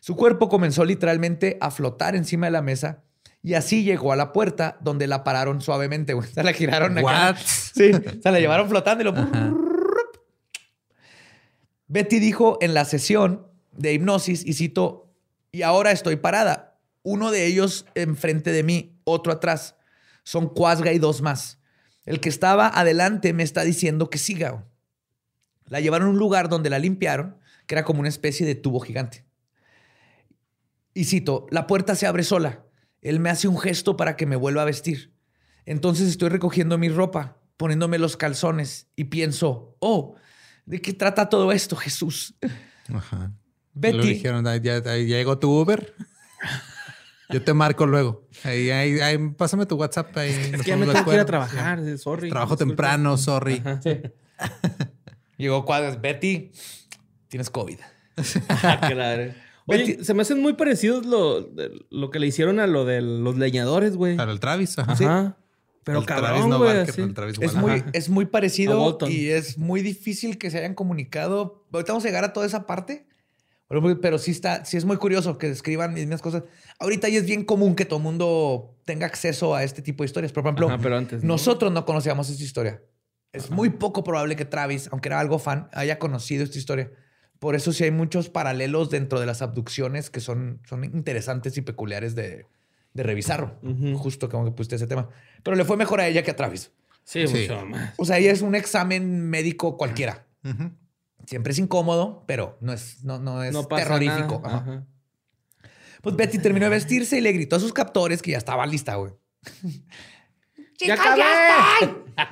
Su cuerpo comenzó literalmente a flotar encima de la mesa y así llegó a la puerta donde la pararon suavemente. güey. Se la giraron acá. What? Sí, se la llevaron flotando y lo... Betty dijo en la sesión de hipnosis, y cito, y ahora estoy parada. Uno de ellos enfrente de mí, otro atrás. Son Cuasga y dos más. El que estaba adelante me está diciendo que siga. La llevaron a un lugar donde la limpiaron, que era como una especie de tubo gigante. Y cito, la puerta se abre sola. Él me hace un gesto para que me vuelva a vestir. Entonces estoy recogiendo mi ropa, poniéndome los calzones y pienso, oh, ¿de qué trata todo esto, Jesús? Ajá. Betty. Luego dijeron, "Ahí ya, llegó tu Uber. Yo te marco luego. Ahí, ahí, ahí, pásame tu WhatsApp. Ahí Es que ya me tengo que ir a acuerdo. trabajar, sí, sorry. Trabajo disculpa. temprano, sorry. Llegó Cuadras, Betty, tienes COVID. Ah, verga. Oye, Betty- se me hacen muy parecidos lo, lo que le hicieron a lo de los leñadores, güey. Para el Travis, ajá. Ajá. Pero El Travis cabrón, no güey. El Travis Es muy, es muy parecido y es muy difícil que se hayan comunicado. Ahorita vamos a llegar a toda esa parte, pero, pero sí está, sí es muy curioso que describan mismas cosas. Ahorita ya es bien común que todo el mundo tenga acceso a este tipo de historias. Por ejemplo, Ajá, pero antes, ¿no? nosotros no conocíamos esta historia. Es muy poco probable que Travis, aunque era algo fan, haya conocido esta historia. Por eso sí hay muchos paralelos dentro de las abducciones que son, son interesantes y peculiares de, de revisar. Ujú. Justo como que pusiste ese tema. Pero le fue mejor a ella que a Travis. Sí, Sí. mucho más. O sea, ahí es un examen médico cualquiera. Ujú. Siempre es incómodo, pero no es, no, no es No terrorífico. nada. Ajá. Ajá. Pues Betty terminó de vestirse y le gritó a sus captores que ya estaba lista, güey. ¡Ya acabé!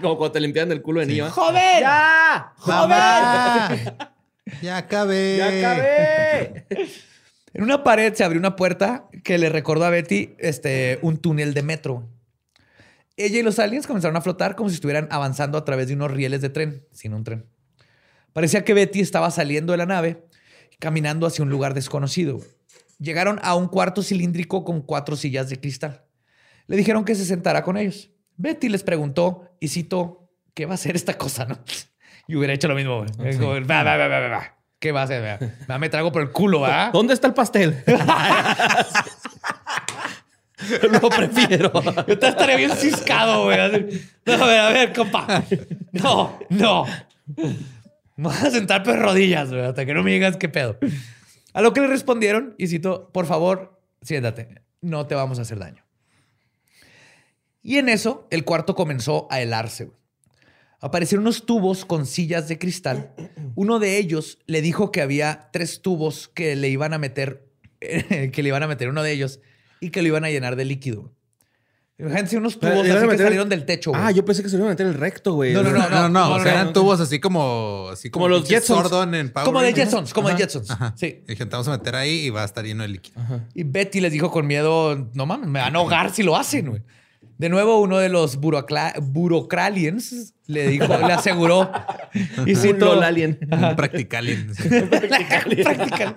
Como cuando te limpian del culo de niño. ¿eh? ¡Joven! ¡Ya! ¡Mamá! ya acabé. ¡Ya acabé! En una pared se abrió una puerta que le recordó a Betty este, un túnel de metro. Ella y los aliens comenzaron a flotar como si estuvieran avanzando a través de unos rieles de tren, sin un tren. Parecía que Betty estaba saliendo de la nave, caminando hacia un lugar desconocido. Llegaron a un cuarto cilíndrico con cuatro sillas de cristal. Le dijeron que se sentara con ellos. Betty les preguntó, y cito, ¿qué va a hacer esta cosa? ¿no? Y hubiera hecho lo mismo. va, va, va, va, va, va. ¿Qué va a hacer? Me trago por el culo, ¿va? ¿Dónde está el pastel? Lo prefiero. Yo te estaría bien ciscado, güey. No, a ver, a ver, compa. No, no. Me vas a sentar por rodillas, güey, hasta que no me digas qué pedo. A lo que le respondieron, y cito, por favor, siéntate. No te vamos a hacer daño. Y en eso, el cuarto comenzó a helarse. Aparecieron unos tubos con sillas de cristal. Uno de ellos le dijo que había tres tubos que le iban a meter, que le iban a meter uno de ellos y que lo iban a llenar de líquido. Imagínense unos tubos ¿le iban a así que salieron del techo. güey. Ah, yo pensé que se iban a meter el recto, güey. No, no, No, no, no. o sea, no, eran no. tubos así como... Así Como los Jetsons. Sordon en Power Como de. Jetsons, como de Jetsons. ajá. Sí. Dije, te vamos a meter ahí y va a estar lleno de líquido. Y Betty les dijo con miedo, no mames, me van a ahogar si lo hacen. güey". De nuevo, uno de los burocraliens le dijo, le aseguró. y Un alien. Un practical. Practical.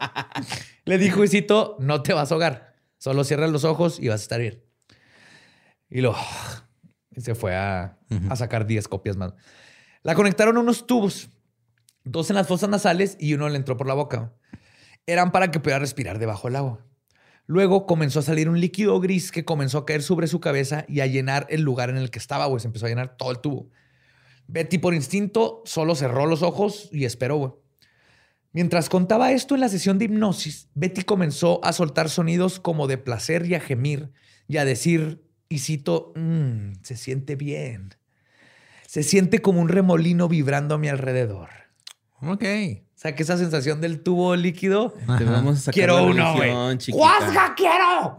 Le dijo, y cito, no te vas a ahogar. Solo cierra los ojos y vas a estar bien. Y lo... y se fue a, a sacar 10 copias más. La conectaron a unos tubos. Dos en las fosas nasales y uno le entró por la boca. Eran para que pudiera respirar debajo del agua. Luego comenzó a salir un líquido gris que comenzó a caer sobre su cabeza y a llenar el lugar en el que estaba, güey. Se empezó a llenar todo el tubo. Betty, por instinto, solo cerró los ojos y esperó, güey. Mientras contaba esto en la sesión de hipnosis, Betty comenzó a soltar sonidos como de placer y a gemir y a decir, y cito, "Mm, se siente bien. Se siente como un remolino vibrando a mi alrededor. ok. O sea, que esa sensación del tubo líquido. Te vamos a sacar Quiero la uno, güey. ¡Guasga, quiero!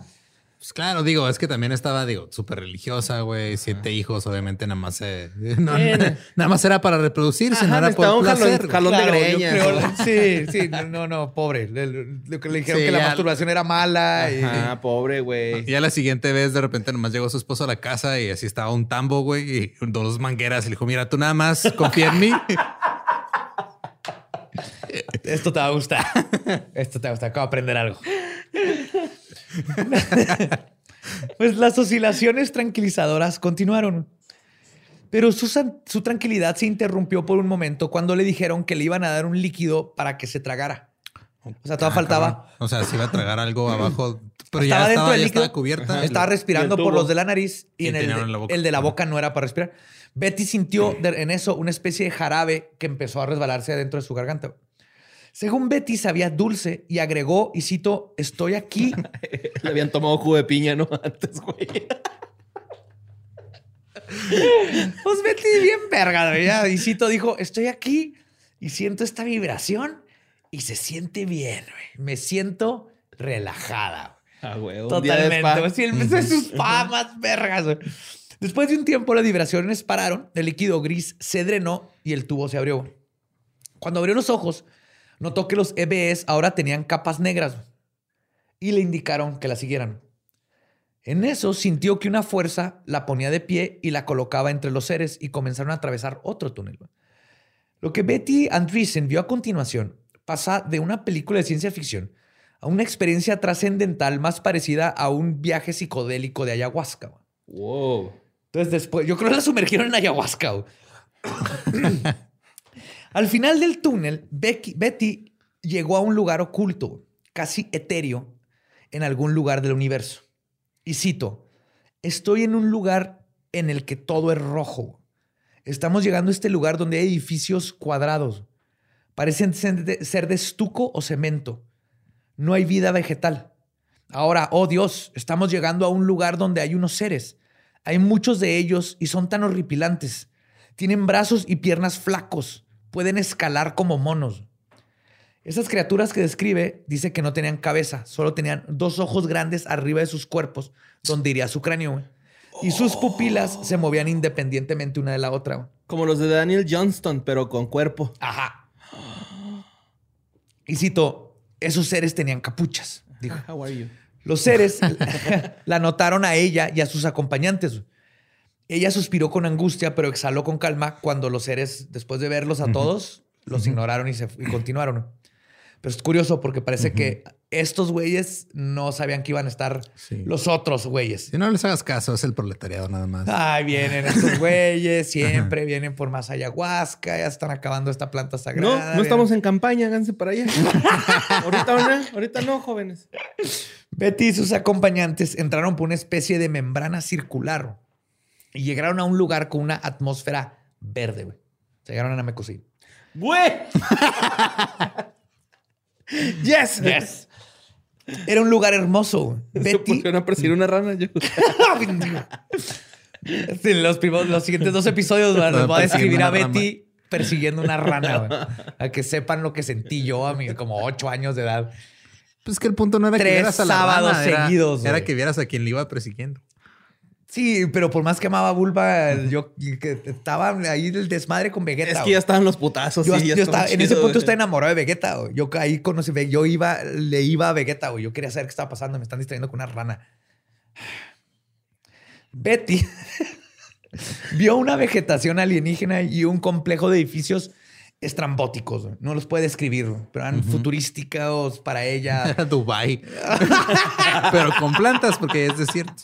Pues claro, digo, es que también estaba, digo, súper religiosa, güey. Siete hijos, obviamente, nada más eh, no, nada más era para reproducirse, no Ajá, era por un placer. jalón de Claro, sí, sí, no, no, no, pobre. Le, le- que le dijeron Sí, que la masturbación era mala. y- Ah, pobre, güey. Y ya la siguiente vez, de repente, nomás llegó su esposo a la casa y así estaba un tambo, güey, y dos mangueras. Y le dijo, mira, tú nada más confía en mí. Esto te va a gustar. Esto te va a gustar. Acabo de aprender algo. pues las oscilaciones tranquilizadoras continuaron. Pero su, su tranquilidad se interrumpió por un momento cuando le dijeron que le iban a dar un líquido para que se tragara. O sea, todavía Ah, faltaba. cabrón. O sea, se iba a tragar algo abajo, pero Estaba ya dentro estaba, del ya líquido. estaba cubierta. Estaba respirando por los de la nariz y, Y en el de, en la boca. el de la boca no era para respirar. Betty sintió de- en eso una especie de jarabe que empezó a resbalarse adentro de su garganta. Según Betty, sabía dulce y agregó, y cito, estoy aquí. Le habían tomado jugo de piña, ¿no? Antes, güey. Pues Betty bien verga. Ya, Y cito dijo, estoy aquí y siento esta vibración y se siente bien, güey. Me siento relajada. Ah, güey. un día de Totalmente. spa. güey. Sí, de sus pa más vergas. güey. Después de un tiempo, las vibraciones pararon, el líquido gris se drenó y el tubo se abrió. Cuando abrió los ojos, notó que los EBS ahora tenían capas negras y le indicaron que la siguieran. En eso sintió que una fuerza la ponía de pie y la colocaba entre los seres y comenzaron a atravesar otro túnel. Lo que Betty Andreessen vio a continuación pasa de una película de ciencia ficción a una experiencia trascendental más parecida a un viaje psicodélico de ayahuasca. Wow. Entonces después, yo creo que la sumergieron en ayahuasca. Al final del túnel, Betty llegó a un lugar oculto, casi etéreo, en algún lugar del universo. Y cito, estoy en un lugar en el que todo es rojo. Estamos llegando a este lugar donde hay edificios cuadrados. Parecen ser de estuco o cemento. No hay vida vegetal. Ahora, oh Dios, estamos llegando a un lugar donde hay unos seres. Hay muchos de ellos y son tan horripilantes. Tienen brazos y piernas flacos. Pueden escalar como monos. Esas criaturas que describe dice que no tenían cabeza, solo tenían dos ojos grandes arriba de sus cuerpos, donde iría su cráneo. güey. Y sus pupilas se movían independientemente una de la otra. güey. Como los de Daniel Johnston, pero con cuerpo. Ajá. Y cito, esos seres tenían capuchas. Dijo. How are you? Los seres la notaron a ella y a sus acompañantes. Ella suspiró con angustia, pero exhaló con calma cuando los seres, después de verlos a todos, los ignoraron y, se, y continuaron. Pero es curioso porque parece que estos güeyes no sabían que iban a estar Sí. los otros güeyes. Si no les hagas caso, es el proletariado nada más. Ay, vienen estos güeyes, siempre vienen por más ayahuasca, ya están acabando esta planta No, sagrada. no estamos en campaña, háganse para allá. ahorita no, ahorita no, jóvenes. Betty y sus acompañantes entraron por una especie de membrana circular y llegaron a un lugar con una atmósfera verde. güey. Llegaron a Namekusei. ¡Güey! yes. Yes. Era un lugar hermoso. güey. Se Betty. pusieron a perseguir una rana. Yo. Los, primos- los siguientes dos episodios güey, les voy a describir a Betty persiguiendo una rana. güey. A que sepan lo que sentí yo a mis como ocho años de edad. Pues que el punto no era que vieras a la sábados rana, era- seguidos, Era, güey. que vieras a quien le iba persiguiendo. Sí, pero por más que amaba Bulba, yo que estaba ahí el desmadre con Vegeta. Es que ya estaban los putazos. Yo, sí, ya yo estaba estaba, en ese punto güey. estaba enamorado de Vegeta. güey. Yo ahí conocí, yo iba, le iba a Vegeta, güey. Yo quería saber qué estaba pasando. Me están distrayendo con una rana. Betty vio una vegetación alienígena y un complejo de edificios estrambóticos. No los puede describir, pero eran futurísticos para ella. Dubai. Pero con plantas porque es desierto.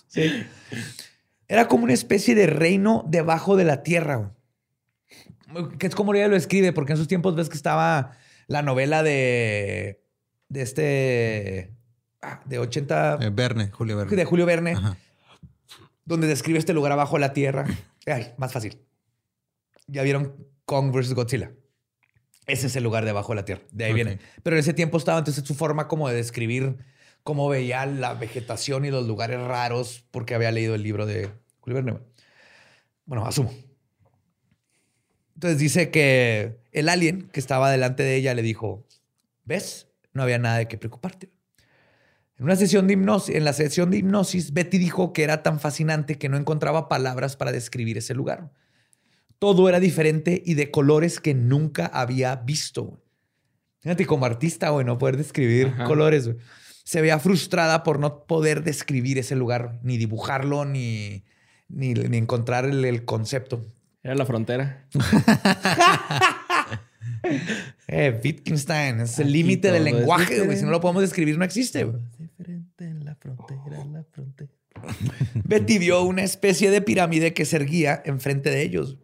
Era como una especie de reino debajo de la tierra. Que es como ella lo escribe, porque en sus tiempos ves que estaba la novela de, de este, ah, de 80, Eh, Verne, Julio Verne. de Julio Verne, Ajá. donde describe este lugar abajo de la tierra. Ay, más fácil. Ya vieron Kong vs. Godzilla. Ese es el lugar debajo de la tierra. De ahí Ok. viene. Pero en ese tiempo estaba entonces su forma como de describir cómo veía la vegetación y los lugares raros porque había leído el libro de Julio Verne. güey. Bueno, asumo. Entonces dice que el alien que estaba delante de ella le dijo, ¿ves? No había nada de qué preocuparte. En una sesión de hipnosis, en la sesión de hipnosis, Betty dijo que era tan fascinante que no encontraba palabras para describir ese lugar. Todo era diferente y de colores que nunca había visto. Fíjate, como artista, güey, no poder describir Ajá. colores. güey. Se veía frustrada por no poder describir ese lugar, ni dibujarlo, ni, ni, ni encontrar el, el concepto. Era la frontera. Eh, Wittgenstein, es el límite del todo es lenguaje, güey. Si no lo podemos describir, no existe. güey. Diferente en la frontera, en la frontera. Betty vio una especie de pirámide que se erguía enfrente de ellos.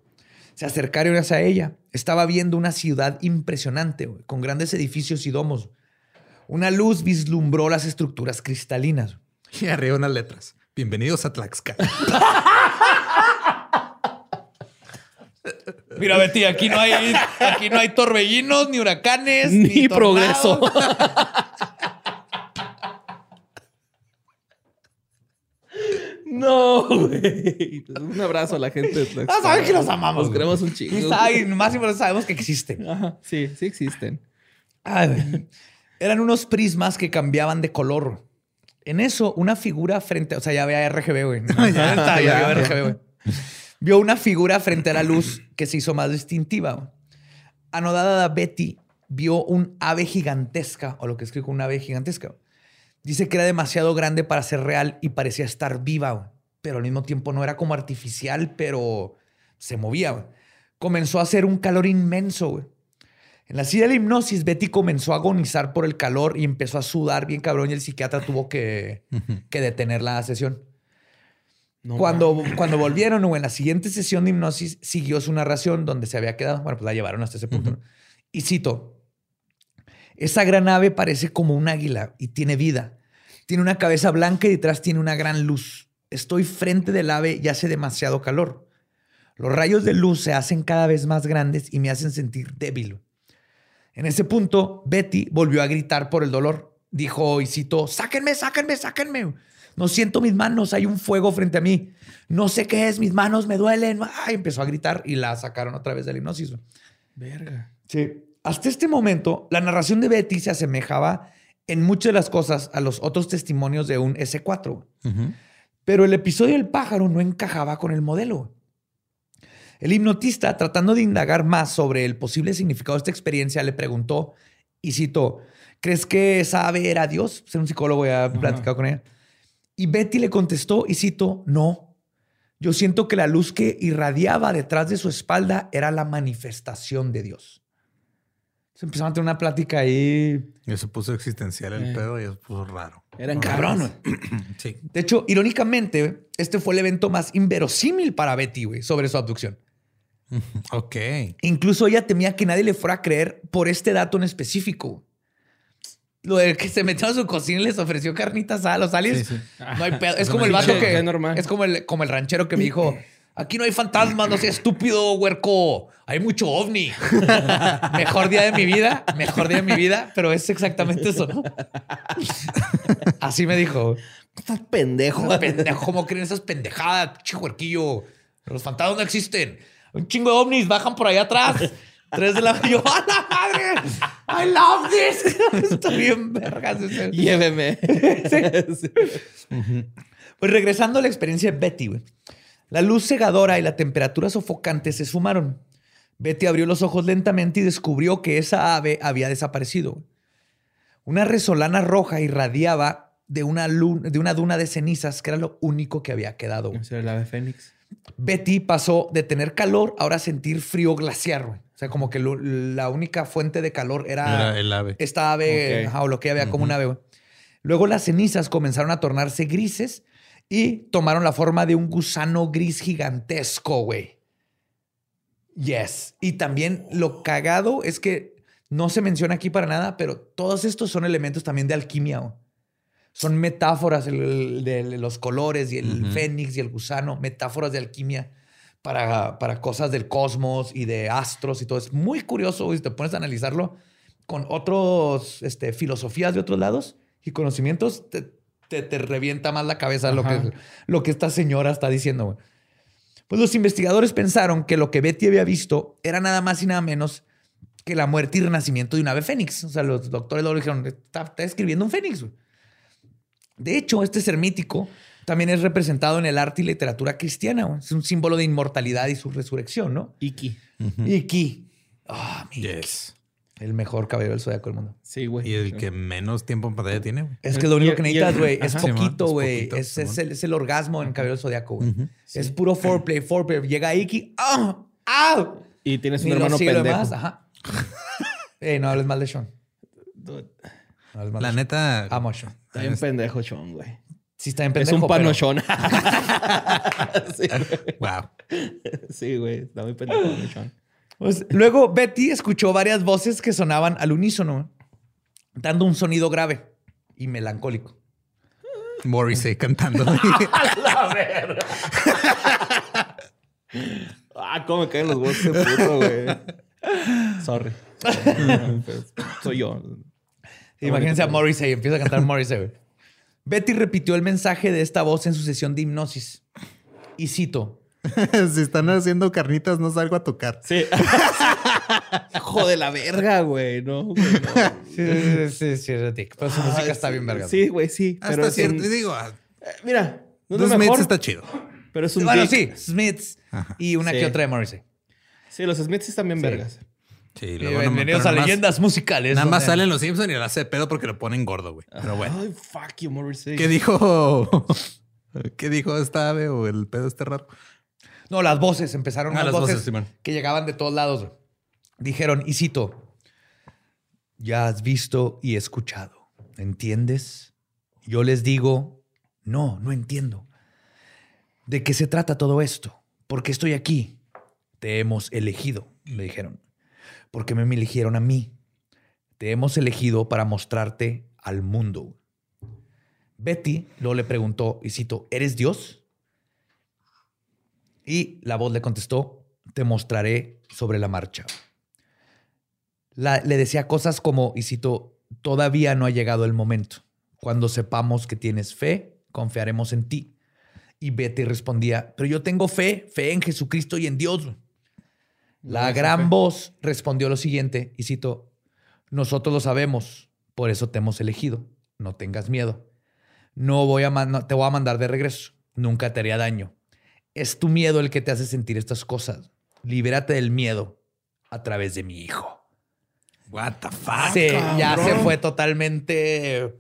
Se acercaron hacia ella. Estaba viendo una ciudad impresionante, con grandes edificios y domos. Una luz vislumbró las estructuras cristalinas. Y arriba unas letras. Bienvenidos a Tlaxcala. Mira, Betty, aquí no hay, aquí no hay torbellinos, ni huracanes, Ni progreso. No, güey. Un abrazo a la gente de Tlaxcala. Ah, saben que los amamos, Los queremos un chingo. Y saben, más y menos sabemos que existen. Ajá, sí, sí existen. Ay, güey. Eran unos prismas que cambiaban de color. En eso, una figura frente, o sea, ya veía RGB, güey. No, ya, está, ya. RGB, güey. Vio una figura frente a la luz que se hizo más distintiva. Anodada Betty vio un ave gigantesca, o lo que escribo, un ave gigantesca. Dice que era demasiado grande para ser real y parecía estar viva, pero al mismo tiempo no era como artificial, pero se movía. Comenzó a hacer un calor inmenso, güey. En la silla de la hipnosis, Betty comenzó a agonizar por el calor y empezó a sudar bien cabrón y el psiquiatra tuvo que, que detener la sesión. No cuando, cuando volvieron o en la siguiente sesión de hipnosis, siguió su narración donde se había quedado. Bueno, pues la llevaron hasta ese punto. ¿no? Y cito, esa gran ave parece como un águila y tiene vida. Tiene una cabeza blanca y detrás tiene una gran luz. Estoy frente del ave y hace demasiado calor. Los rayos de luz se hacen cada vez más grandes y me hacen sentir débil. En ese punto, Betty volvió a gritar por el dolor. Dijo, y citó, sáquenme, sáquenme, sáquenme. No siento mis manos, hay un fuego frente a mí. No sé qué es, mis manos me duelen. Ay, empezó a gritar y la sacaron otra vez de la hipnosis. Verga. Sí. Hasta este momento, la narración de Betty se asemejaba en muchas de las cosas a los otros testimonios de un S4. Pero el episodio del pájaro no encajaba con el modelo. El hipnotista, tratando de indagar más sobre el posible significado de esta experiencia, le preguntó, y citó, ¿crees que esa ave era Dios? Ser un psicólogo, ya he platicado con ella. Y Betty le contestó, y cito, no. Yo siento que la luz que irradiaba detrás de su espalda era la manifestación de Dios. Se empezaron a tener una plática ahí. Y se puso existencial el pedo y se puso raro. Eran güey. Sí. De hecho, irónicamente, este fue el evento más inverosímil para Betty, güey, sobre su abducción. Ok. Incluso ella temía que nadie le fuera a creer por este dato en específico. Lo de que se metió a su cocina y les ofreció carnitas a los aliens. Sí, sí. No hay pedo. Es como el vato que. es normal. Es como el, como el ranchero que me dijo: Aquí no hay fantasmas, no seas estúpido, huerco. Hay mucho ovni. mejor día de mi vida, mejor día de mi vida, pero es exactamente eso, ¿no? Así me dijo. Estás pendejo. Pendejo, ¿cómo creen esas pendejadas? Pinche huerquillo. Los fantasmas no existen. Un chingo de ovnis bajan por allá atrás. Tres de la yo, ¡a la madre! ¡I love this! Está bien vergas ese. Lléveme. Sí. Pues regresando a la experiencia de Betty, güey. La luz cegadora y la temperatura sofocante se sumaron. Betty abrió los ojos lentamente y descubrió que esa ave había desaparecido. Una resolana roja irradiaba de una, lu- de una duna de cenizas que era lo único que había quedado. Ese era el ave fénix. Betty pasó de tener calor ahora a sentir frío glaciar. güey. O sea, como que lo- la única fuente de calor era, Era el ave. esta ave, ajá, o lo que había como un ave. güey. Luego las cenizas comenzaron a tornarse grises y tomaron la forma de un gusano gris gigantesco, güey. Yes. Y también lo cagado es que no se menciona aquí para nada, pero todos estos son elementos también de alquimia. güey. Son metáforas el- el- de los colores y el fénix y el gusano, metáforas de alquimia para, para cosas del cosmos y de astros y todo. Es muy curioso güey, si te pones a analizarlo con otros este, filosofías de otros lados y conocimientos, te, te, te revienta más la cabeza lo que, lo que esta señora está diciendo. Pues los investigadores pensaron que lo que Betty había visto era nada más y nada menos que la muerte y renacimiento de un ave fénix. O sea, los doctores le dijeron, está, está escribiendo un fénix. güey". De hecho, este ser mítico también es representado en el arte y literatura cristiana. güey. Es un símbolo de inmortalidad y su resurrección, ¿no? Iki. Iki. Ah, mi Yes. El mejor caballero del zodiaco del mundo. Sí, güey. Y el que menos tiempo en pantalla tiene, güey. Es que lo único que necesitas, güey, es poquito, güey. Es, el, es el orgasmo en Caballero del Zodiaco, güey. Es puro foreplay, foreplay. Llega Iki. ¡Ah! ¡Ah! Y tienes un Ni hermano pendejo. demás, Ajá. Ey, no hables mal de Sean. No La de Sean. neta. Amo a Sean. Está bien pendejo, Sean, güey. Sí está en Es pendejo, un pero- panochón. sí, Wow. sí, güey. Está muy pendejo, Sean. Pues, luego Betty escuchó varias voces que sonaban al unísono, dando un sonido grave y melancólico. Morrissey cantando. Ah, cómo me caen los huevos ese puto, güey. Sorry. Soy yo. Imagínense a Morrissey, empieza a cantar Morrissey. güey. Betty repitió el mensaje de esta voz en su sesión de hipnosis. Y cito, si están haciendo carnitas, no salgo a tocar. Sí. Hijo de la verga, güey. No, güey. no. Sí, sí, sí, Dick, pero su música está bien verga. Sí, güey, sí. Hasta cierto. un- Digo, ah, Eh, Mira, no es The lo Smiths está chido. pero es un Bueno, dick. sí, Smiths y una Sí. que otra de Morrissey. Sí, los Smiths están bien vergas. Sí, luego no- bienvenidos a más- leyendas musicales. Nada más salen los Simpsons y la hace de pedo porque lo ponen gordo, güey. Pero bueno. Ay, fuck you, Morrissey. ¿Qué dijo? ¿Qué dijo esta ave o el pedo este raro? No, las voces, empezaron Ah, las las voces, voces, Simón. que llegaban de todos lados. güey. Dijeron, y cito, ya has visto y escuchado, ¿entiendes? Yo les digo, no, no entiendo. ¿De qué se trata todo esto? ¿Por qué estoy aquí? Te hemos elegido, me dijeron. Porque me eligieron a mí. Te hemos elegido para mostrarte al mundo. Betty luego le preguntó, y cito, ¿eres Dios? Y la voz le contestó, te mostraré sobre la marcha. La- le decía cosas como, y cito, todavía no ha llegado el momento. Cuando sepamos que tienes fe, confiaremos en ti. Y Betty respondía, pero yo tengo fe, fe en Jesucristo y en Dios. La gran voz respondió lo siguiente, y cito, nosotros lo sabemos, por eso te hemos elegido, no tengas miedo. No voy a no- te voy a mandar de regreso, nunca te haría daño. Es tu miedo el que te hace sentir estas cosas. Libérate del miedo a través de mi hijo. What the fuck? Sí, ya se fue totalmente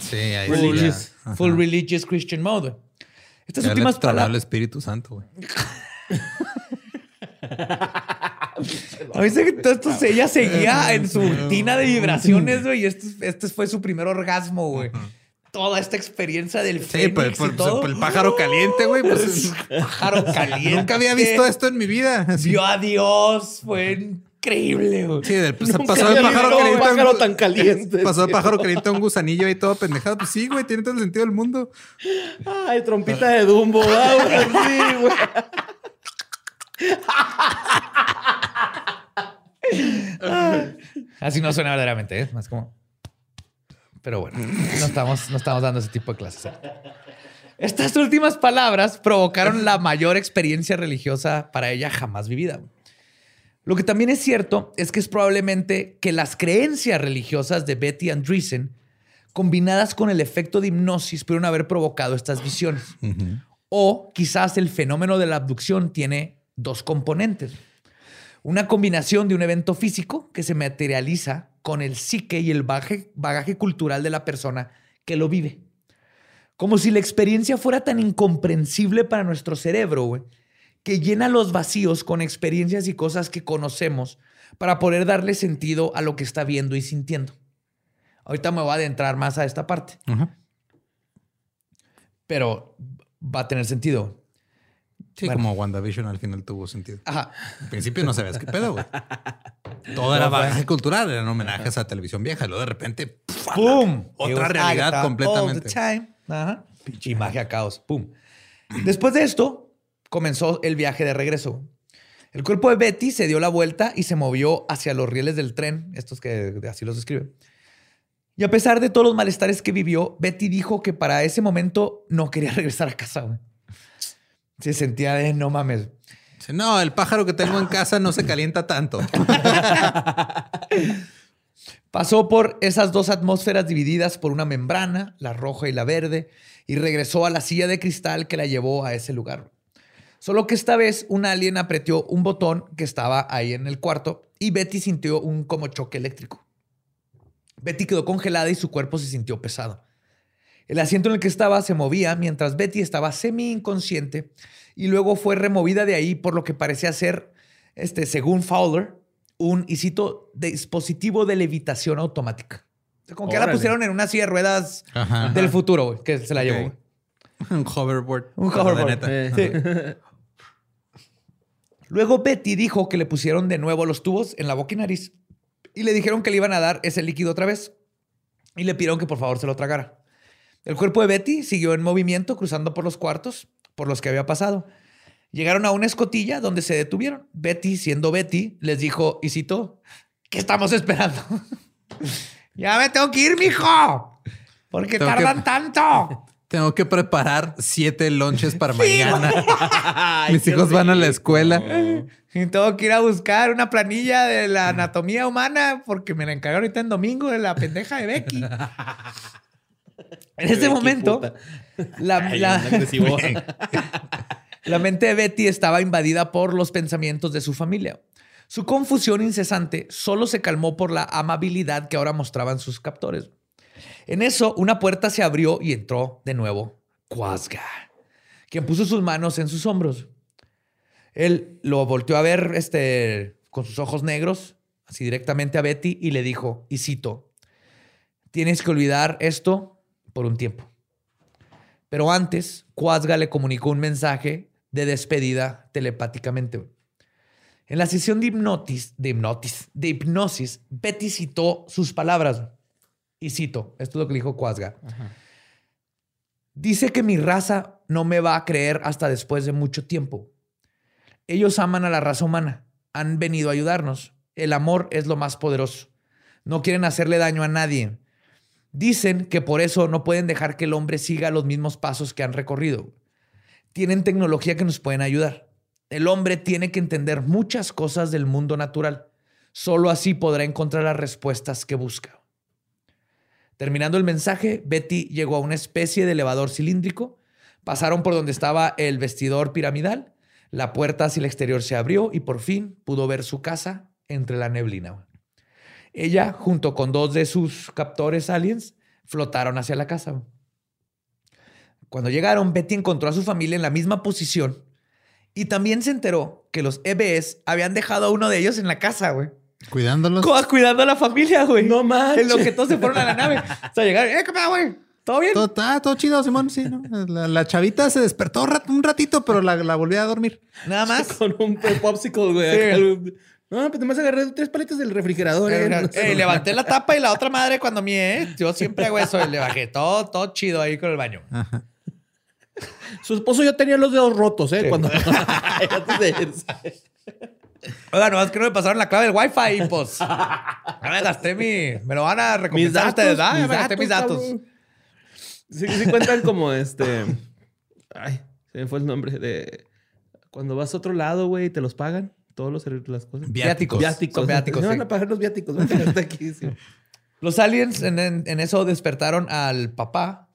Sí, ahí Religious. sí. full religious Christian mode. Estas Ya últimas tronó el palabras. Espíritu Santo, güey. A mí se que todo esto se- ella seguía en su rutina de vibraciones, güey, y este, este fue su primer orgasmo, güey. Toda esta experiencia del Sí, fénix por, y por- todo. por el pájaro caliente, güey. Pues, pájaro caliente. nunca había visto esto en mi vida. Así. Vio a Dios, fue increíble, güey. Sí, del, Nunca pasó de pájaro caliente. un pájaro tan caliente. Pasó de pájaro caliente a un gusanillo ahí todo pendejado. Pues sí, güey, tiene todo el sentido del mundo. Ay, trompita de Dumbo. ah, güey, sí, güey. Así no suena verdaderamente, ¿eh? Más como. Pero bueno, no estamos, no estamos dando ese tipo de clases. ¿eh? Estas últimas palabras provocaron la mayor experiencia religiosa para ella jamás vivida. Lo que también es cierto es que es probablemente que las creencias religiosas de Betty Andreessen, combinadas con el efecto de hipnosis, pudieron haber provocado estas visiones. O quizás el fenómeno de la abducción tiene dos componentes. Una combinación de un evento físico que se materializa con el psique y el bagaje, bagaje cultural de la persona que lo vive. Como si la experiencia fuera tan incomprensible para nuestro cerebro, güey, que llena los vacíos con experiencias y cosas que conocemos para poder darle sentido a lo que está viendo y sintiendo. Ahorita me voy a adentrar más a esta parte, pero va a tener sentido. Sí, Bueno. como WandaVision al final tuvo sentido. Ajá. Al principio no sabías qué pedo, güey. Todo era bagaje cultural, eran homenajes a televisión vieja. Y luego de repente. ¡Pum! Otra realidad Agatha completamente. all the time. Ajá. Pinche magia, caos. ¡Pum! Después de esto, comenzó el viaje de regreso. El cuerpo de Betty se dio la vuelta y se movió hacia los rieles del tren, estos que así los describe. Y a pesar de todos los malestares que vivió, Betty dijo que para ese momento no quería regresar a casa. güey. Se sentía de no mames. No, el pájaro que tengo en casa no se calienta tanto. Pasó por esas dos atmósferas divididas por una membrana, la roja y la verde, y regresó a la silla de cristal que la llevó a ese lugar. Solo que esta vez un alien apretó un botón que estaba ahí en el cuarto y Betty sintió un como choque eléctrico. Betty quedó congelada y su cuerpo se sintió pesado. El asiento en el que estaba se movía mientras Betty estaba semi inconsciente y luego fue removida de ahí por lo que parecía ser, este, según Fowler, un, y cito, dispositivo de levitación automática. O sea, como que ya la pusieron en una silla de ruedas Ajá. del futuro, que se la llevó. Un hoverboard. Un hoverboard. neta. Eh. Luego Betty dijo que le pusieron de nuevo los tubos en la boca y nariz y le dijeron que le iban a dar ese líquido otra vez y le pidieron que por favor se lo tragara. El cuerpo de Betty siguió en movimiento cruzando por los cuartos por los que había pasado. Llegaron a una escotilla donde se detuvieron. Betty, siendo Betty, les dijo, y citó, ¿qué estamos esperando? ya me tengo que ir, mijo. ¿Por qué Tengo que- tardan tanto? Tengo que preparar siete lonches para mañana. Mis hijos van a la escuela. Y tengo que ir a buscar una planilla de la anatomía humana porque me la encargaron ahorita en domingo de la pendeja de Becky. En ese momento, Ay, la mente de Betty estaba invadida por los pensamientos de su familia. Su confusión incesante solo se calmó por la amabilidad que ahora mostraban sus captores. En eso, una puerta se abrió y entró de nuevo Quasga, quien puso sus manos en sus hombros. Él lo volteó a ver este, con sus ojos negros, así directamente a Betty, y le dijo, y cito, tienes que olvidar esto por un tiempo. Pero antes, Quasga le comunicó un mensaje de despedida telepáticamente. En la sesión de hipnotis, de hipnotis, de hipnosis, Betty citó sus palabras. Y cito, esto es lo que dijo Quasga. Dice que mi raza no me va a creer hasta después de mucho tiempo. Ellos aman a la raza humana. Han venido a ayudarnos. El amor es lo más poderoso. No quieren hacerle daño a nadie. Dicen que por eso no pueden dejar que el hombre siga los mismos pasos que han recorrido. Tienen tecnología que nos pueden ayudar. El hombre tiene que entender muchas cosas del mundo natural. Solo así podrá encontrar las respuestas que busca. Terminando el mensaje, Betty llegó a una especie de elevador cilíndrico. Pasaron por donde estaba el vestidor piramidal. La puerta hacia el exterior se abrió y por fin pudo ver su casa entre la neblina. Ella, junto con dos de sus captores aliens, flotaron hacia la casa. Cuando llegaron, Betty encontró a su familia en la misma posición y también se enteró que los EBS habían dejado a uno de ellos en la casa, güey. Cuidándolos. Co- Cuidando a la familia, güey. No manches. En lo que todos se fueron a la nave. O sea, llegaron, ¿eh, qué güey? ¿Todo bien? Todo, ah, todo chido, Simón. Sí, ¿no? La, la chavita se despertó un rat- un ratito, pero la, la volví a dormir. Nada más. Con un popsicle, güey. Sí. No, pues nomás agarré tres paletas del refrigerador. eh. No sé. Eh, levanté la tapa y la otra madre cuando mié, ¿eh? Yo siempre hago eso. Le bajé todo, todo chido ahí con el baño. Su esposo ya tenía los dedos rotos, ¿eh? Cuando... De irse. Oiga, nomás que no me pasaron la clave del Wi-Fi, pues. Ya me gasté mi. Me lo van a Mis recompensar datos, ustedes, ¿ah? Ya me gasté mis datos. cabrón. Sí, sí cuentan como este... Ay, se me fue el nombre de... Cuando vas a otro lado, güey, te los pagan. Todos los las cosas. Viáticos. Viáticos. Son viáticos, Me van sí. a pagar los viáticos. Aquí. sí. Los aliens en, en- en eso despertaron al papá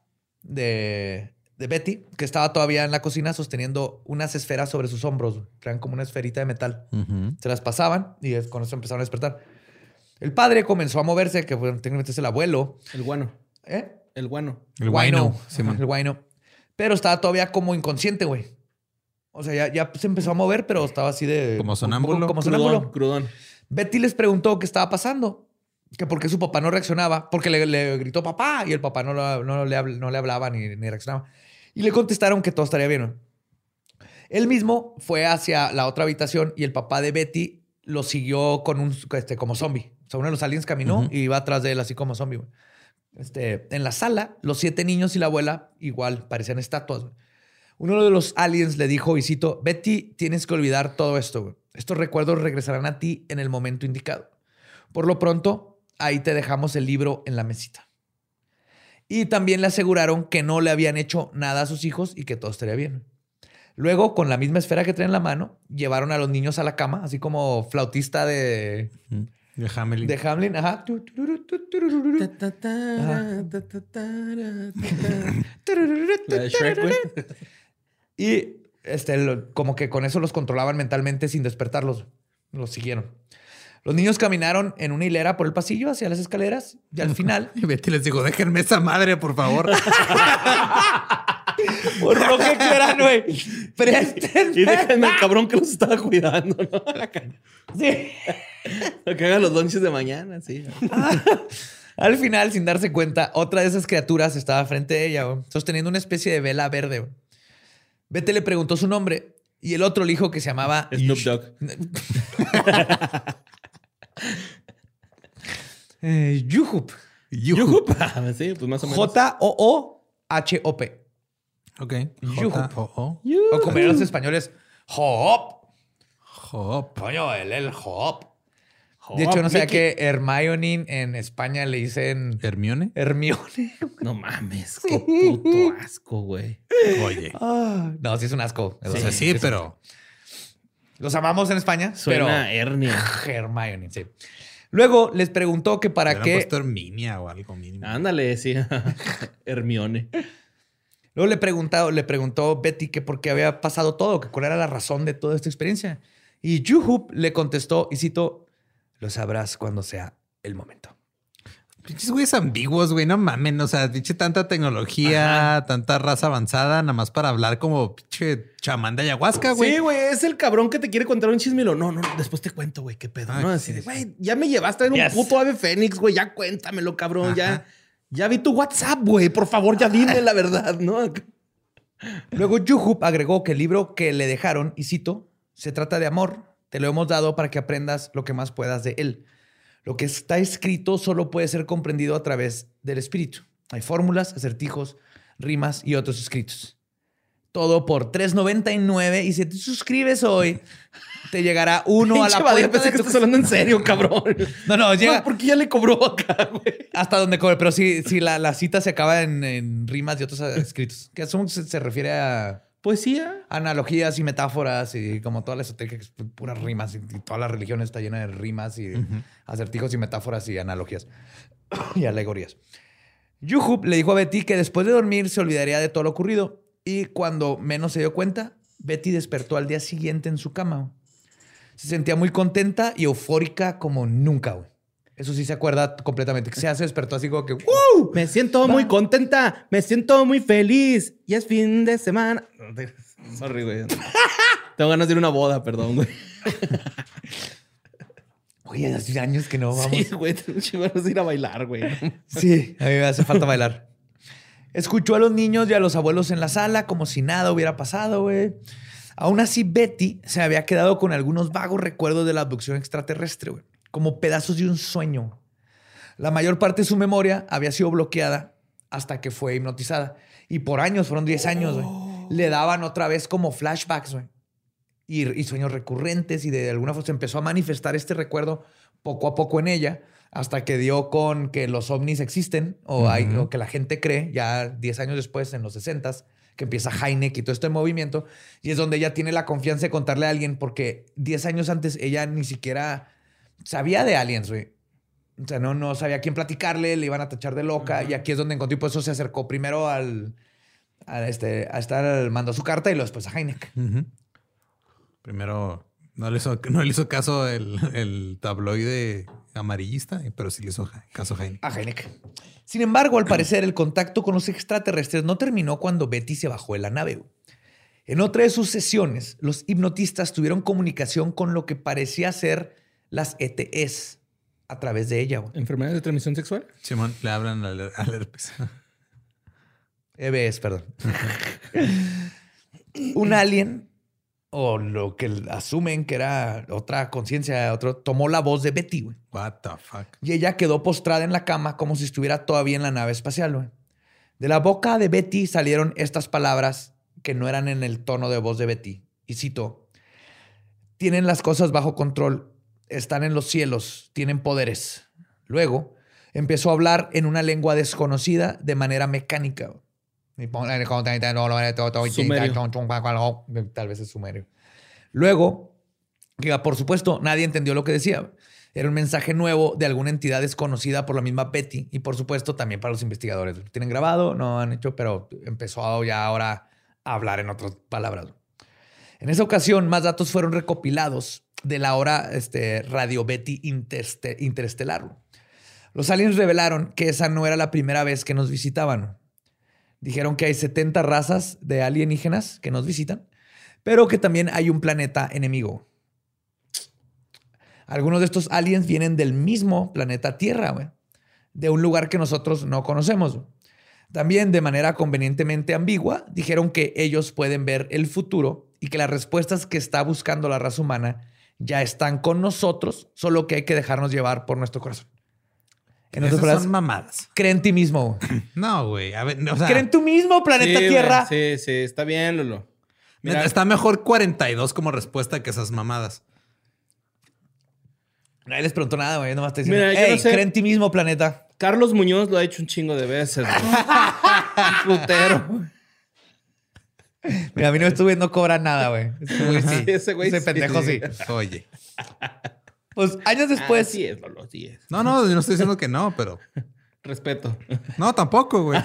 de, de Betty, que estaba todavía en la cocina sosteniendo unas esferas sobre sus hombros. Eran como una esferita de metal. Se las pasaban y es- con eso empezaron a despertar. El padre comenzó a moverse, que bueno, técnicamente es el abuelo. El guano. ¿Eh? El guano. El. Ajá, El guayno. Pero estaba todavía como inconsciente, güey. O sea, ya, ya se empezó a mover, pero estaba así de... Como sonámbulo. Como Crudón. sonámbulo. Crudón. Betty les preguntó qué estaba pasando, que por qué su papá no reaccionaba, porque le, le gritó papá y el papá no, lo- no le, habl- no le hablaba ni, ni reaccionaba. Y le contestaron que todo estaría bien. ¿no? Él mismo fue hacia la otra habitación y el papá de Betty lo siguió con un este, como zombie. O sea, uno de los aliens caminó y iba atrás de él así como zombie. güey. Este, en la sala, los siete niños y la abuela igual parecían estatuas. Uno de los aliens le dijo, y cito, Betty, tienes que olvidar todo esto. güey. Estos recuerdos regresarán a ti en el momento indicado. Por lo pronto, ahí te dejamos el libro en la mesita. Y también le aseguraron que no le habían hecho nada a sus hijos y que todo estaría bien. Luego, con la misma esfera que traen en la mano, llevaron a los niños a la cama, así como flautista de, De Hamelin. de Hamlin. Ajá. La de Shrek. Y este, lo- como que con eso los controlaban mentalmente sin despertarlos. Los siguieron. Los niños caminaron en una hilera por el pasillo hacia las escaleras y al final, Y Betty les dijo, déjenme esa madre, por favor. por lo que quieran, güey, préstenme. Y déjenme al cabrón que los estaba cuidando, ¿no? Sí. Que haga los lunches de mañana, sí. Al final, sin darse cuenta, otra de esas criaturas estaba frente a ella, güey, sosteniendo una especie de vela verde. güey. Betty le preguntó su nombre y el otro le dijo que se llamaba Snoop Dogg. eh, Yuhup. Yuhup. Ah, Sí, pues más o menos. J-O-O-H-O-P. ok. Yuhu. J-O-O. O como eran los españoles, Hop. Hop. Coño, él el Hop. De hecho, no sé que Hermione en España le dicen Hermione. Hermione. No mames, qué puto asco, güey. Oye. Ah, no, sí es un asco. O sea, sí, pero Los amamos en España, Suena hernia. pero Hermione, sí. Luego les preguntó que para qué. puesto Herminia o algo mínimo. Ándale, sí. Hermione. Luego le preguntó, le preguntó Betty que por qué había pasado todo, que cuál era la razón de toda esta experiencia. Y Yuhup le contestó, y cito, lo sabrás cuando sea el momento. Pinches güeyes ambiguos, güey, no mamen. O sea, pinche tanta tecnología, tanta raza avanzada, nada más para hablar como pinche chamán de ayahuasca, güey. Sí, güey, es el cabrón que te quiere contar un chisme y lo, no, no, después te cuento, güey, qué pedo. Ah, no, sí, así de, güey, ya me llevaste en un puto ave fénix, güey, ya cuéntamelo, cabrón, ya. Ya vi tu WhatsApp, güey, por favor, ya dime la verdad, ¿no? Luego Yuhup agregó que el libro que le dejaron, y cito, se trata de amor. Te lo hemos dado para que aprendas lo que más puedas de él. Lo que está escrito solo puede ser comprendido a través del espíritu. Hay fórmulas, acertijos, rimas y otros escritos. Todo por $3.99. Y si te suscribes hoy, te llegará uno a la puerta pensé de que estás hablando en serio, cabrón. No, no, llega ¿Por qué ya le cobró acá, güey? hasta donde cobre. Pero sí, sí la, la cita se acaba en, en rimas y otros escritos. Que que se, se refiere a Poesía. analogías y metáforas y como toda la esotérica, que es puras rimas y, y toda la religión está llena de rimas y acertijos y metáforas y analogías y alegorías. Yuhub le dijo a Betty que después de dormir se olvidaría de todo lo ocurrido y cuando menos se dio cuenta, Betty despertó al día siguiente en su cama. Se sentía muy contenta y eufórica como nunca, güey. Eso sí se acuerda completamente. Que se hace despertó así como que ¡Woo! Me siento muy contenta. Me siento muy feliz. Y es fin de semana. Sorry, güey. Tengo ganas de ir a una boda, perdón, güey. Oye, hace años que no vamos. Sí, güey. Tengo de ir a bailar, güey. Sí, a mí me hace falta bailar. Escuchó a los niños y a los abuelos en la sala como si nada hubiera pasado, güey. Aún así, Betty se había quedado con algunos vagos recuerdos de la abducción extraterrestre, güey, como pedazos de un sueño. La mayor parte de su memoria había sido bloqueada hasta que fue hipnotizada. Y por años, fueron 10 años, güey. Le daban otra vez como flashbacks. Y, y sueños recurrentes y de alguna forma se empezó a manifestar este recuerdo poco a poco en ella hasta que dio con que los ovnis existen o, hay, o que la gente cree ya 10 años después, en los 60 que empieza Heineck y todo este movimiento y es donde ella tiene la confianza de contarle a alguien porque 10 años antes ella ni siquiera sabía de aliens, güey. O sea, no, no sabía a quién platicarle, le iban a tachar de loca y aquí es donde encontró y por eso se acercó primero al, al, este, a estar, mandó su carta y luego después a Heineck. Primero, no le hizo, no le hizo caso el, el tabloide amarillista, pero sí le hizo caso a Jaime. a Heineck. Sin embargo, al parecer, el contacto con los extraterrestres no terminó cuando Betty se bajó de la nave. En otra de sus sesiones, los hipnotistas tuvieron comunicación con lo que parecía ser las ETS a través de ella. güey. ¿Enfermedades de transmisión sexual? Simón, le hablan al, al herpes. EBS, perdón. Un alien, o lo que asumen que era otra conciencia, otro, tomó la voz de Betty, güey. What the fuck? Y ella quedó postrada en la cama como si estuviera todavía en la nave espacial. güey. De la boca de Betty salieron estas palabras que no eran en el tono de voz de Betty. Y cito, tienen las cosas bajo control, están en los cielos, tienen poderes. Luego empezó a hablar en una lengua desconocida de manera mecánica. Tal vez es sumerio. Luego, que por supuesto nadie entendió lo que decía. Era un mensaje nuevo de alguna entidad desconocida por la misma Betty y por supuesto también para los investigadores. Lo tienen grabado, no han hecho, pero empezó ya ahora a hablar en otras palabras. En esa ocasión, más datos fueron recopilados de la hora este, Radio Betty interestelar. Los aliens revelaron que esa no era la primera vez que nos visitaban. Dijeron que hay 70 razas de alienígenas que nos visitan, pero que también hay un planeta enemigo. Algunos de estos aliens vienen del mismo planeta Tierra, de un lugar que nosotros no conocemos. También, de manera convenientemente ambigua, dijeron que ellos pueden ver el futuro y que las respuestas que está buscando la raza humana ya están con nosotros, solo que hay que dejarnos llevar por nuestro corazón. En otras Esas palabras, son mamadas. cree en ti mismo. No, güey. A ver, o sea, Cree en tu mismo planeta Sí, Tierra. Sí, sí, está bien, Lolo. Mira, está mejor 42 como respuesta que esas mamadas. Nadie les preguntó nada, güey. Nomás te dicen, Mira, hey, no sé- cree en ti mismo, planeta. Carlos Muñoz lo ha hecho un chingo de veces. güey. Putero. Mira, a mí no estuve, no cobra nada, güey. Ese güey sí. Ese güey sí. pendejo sí. Oye. Pues años después, Así es, Lolo, así es. No, no, yo no estoy diciendo que no, pero. Respeto. No, tampoco, güey.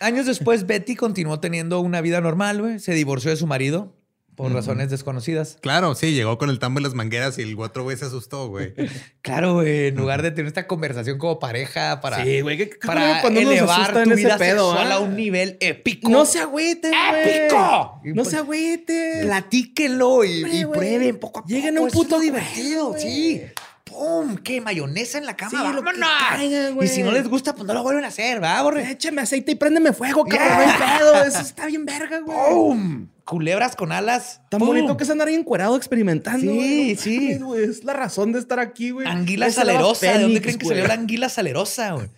años después, Betty continuó teniendo una vida normal, güey. Se divorció de su marido por razones desconocidas. Claro, sí, llegó con el tambo y las mangueras y el otro güey se asustó, güey. Claro, güey. En lugar de tener esta conversación como pareja para, Sí, güey. ¿qué- qué para cuando elevar tu en ese vida pedo, sexual ah? a un nivel épico. No se agüiten, güey. ¡Épico! No se agüiten. Platíquenlo y, Hombre, y güey. prueben poco a poco. Lleguen a un puto divertido, güey. Sí. ¡Pum! ¿Qué? ¿Mayonesa en la cama? Sí, ¡Vámonos! caiga. Y si no les gusta, pues no lo vuelven a hacer, ¿verdad, borre? Échame aceite y préndeme fuego, cabrón. Pedo. Eso está bien verga, güey. ¡Pum! Culebras con alas. Tan ¡Pum! bonito que es andar ahí encuerado experimentando. Sí, güey. No sí. mames, güey, Es la razón de estar aquí, güey. Anguila salerosa. ¿De dónde creen que güey. salió la anguila salerosa, güey?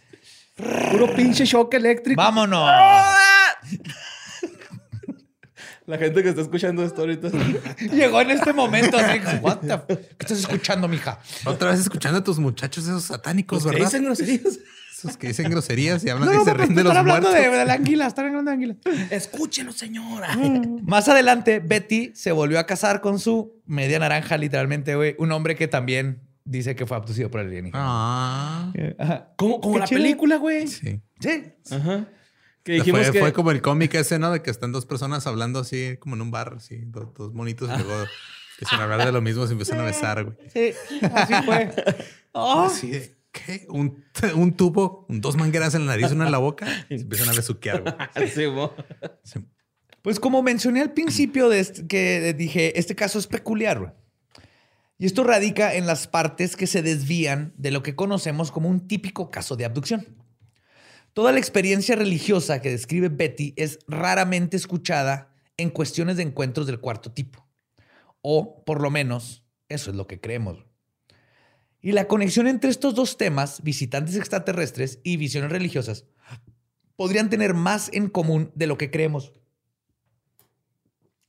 Puro pinche shock eléctrico. ¡Vámonos! La gente que está escuchando esto ahorita. Llegó en este momento así. What the f- ¿Qué estás escuchando, mija? Otra vez escuchando a tus muchachos esos satánicos, ¿verdad? dicen groserías. Esos que dicen groserías y hablan No, y se no, ríen de están los hablando muertos. de, de la anguila. Están hablando de anguila. Escúchelo, señora. Más adelante, Betty se volvió a casar con su media naranja, literalmente, güey. Un hombre que también dice que fue abducido por el alienígena. Ah, Ajá. Como, como la película, güey. sí. Sí. Ajá. Que dijimos Fue, que. fue como el cómic ese, ¿no? De que están dos personas hablando así, como en un bar, así, dos, dos monitos, y luego empiezan a hablar de lo mismo, se empiezan a besar, güey. Sí, así fue. Oh. Así de, ¿qué? Un, un tubo, un- dos mangueras en la nariz, una en la boca, y se empiezan a besuquear. Sí. Sí. Pues como mencioné al principio de este- que dije, este caso es peculiar. güey. Y esto radica en las partes que se desvían de lo que conocemos como un típico caso de abducción. Toda la experiencia religiosa que describe Betty es raramente escuchada en cuestiones de encuentros del cuarto tipo. O, por lo menos, eso es lo que creemos. Y la conexión entre estos dos temas, visitantes extraterrestres y visiones religiosas, podrían tener más en común de lo que creemos.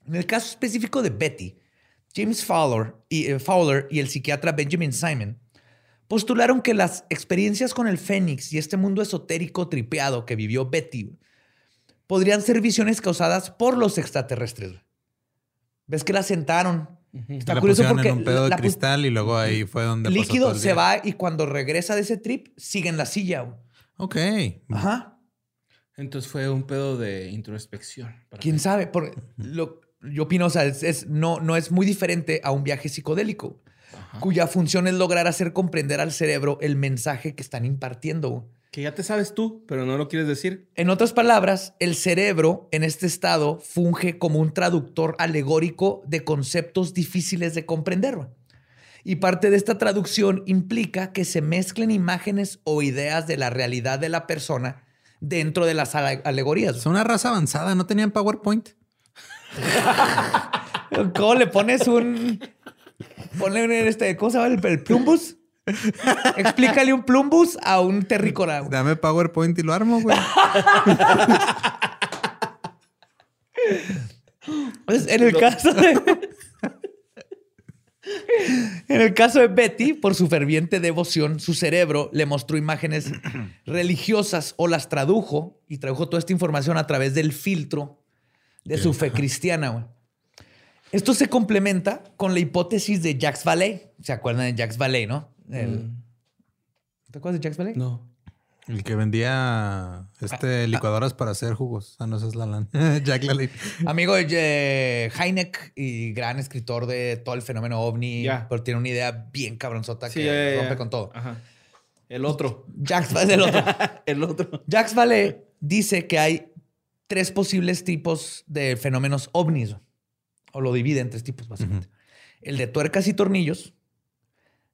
En el caso específico de Betty, James Fowler y, eh, Fowler y el psiquiatra Benjamin Simon postularon que las experiencias con el Fénix y este mundo esotérico tripeado que vivió Betty podrían ser visiones causadas por los extraterrestres. ¿Ves que la sentaron? Está la curioso pusieron porque en un pedo de la pu- cristal y luego ahí fue donde el pasó todo líquido el se va y cuando regresa de ese trip sigue en la silla. güey. Ok. Ajá. Entonces fue un pedo de introspección. para ¿Quién mí. sabe? Porque lo, yo opino, o sea, es, es- no, no es muy diferente a un viaje psicodélico, cuya función es lograr hacer comprender al cerebro el mensaje que están impartiendo. Que ya te sabes tú, pero no lo quieres decir. En otras palabras, el cerebro en este estado funge como un traductor alegórico de conceptos difíciles de comprender. Y parte de esta traducción implica que se mezclen imágenes o ideas de la realidad de la persona dentro de las ale- alegorías. Son una raza avanzada, ¿no tenían PowerPoint? ¿Cómo le pones un. Ponle un este. ¿Cómo se llama? El, el plumbus. Explícale un plumbus a un terrícola. güey. Dame PowerPoint y lo armo, güey. Pues, en el caso de. En el caso de Betty, por su ferviente devoción, su cerebro le mostró imágenes religiosas o las tradujo y tradujo toda esta información a través del filtro de su fe cristiana. güey. Esto se complementa con la hipótesis de Jacques Vallée. ¿Se acuerdan de Jacques Vallée, no? El- ¿Te acuerdas de Jacques Vallée? No. El que vendía este licuadoras para hacer jugos. Ah, no, ese es Lalan. Jack Lalane. Amigo de eh, Heineck y gran escritor de todo el fenómeno ovni, pero tiene una idea bien cabronzota Sí, que rompe con todo. Ajá. El otro. Jacques Vallée, el otro. El otro. Jacques Vallée dice que hay tres posibles tipos de fenómenos ovnis, o lo divide en tres tipos, básicamente. El de tuercas y tornillos,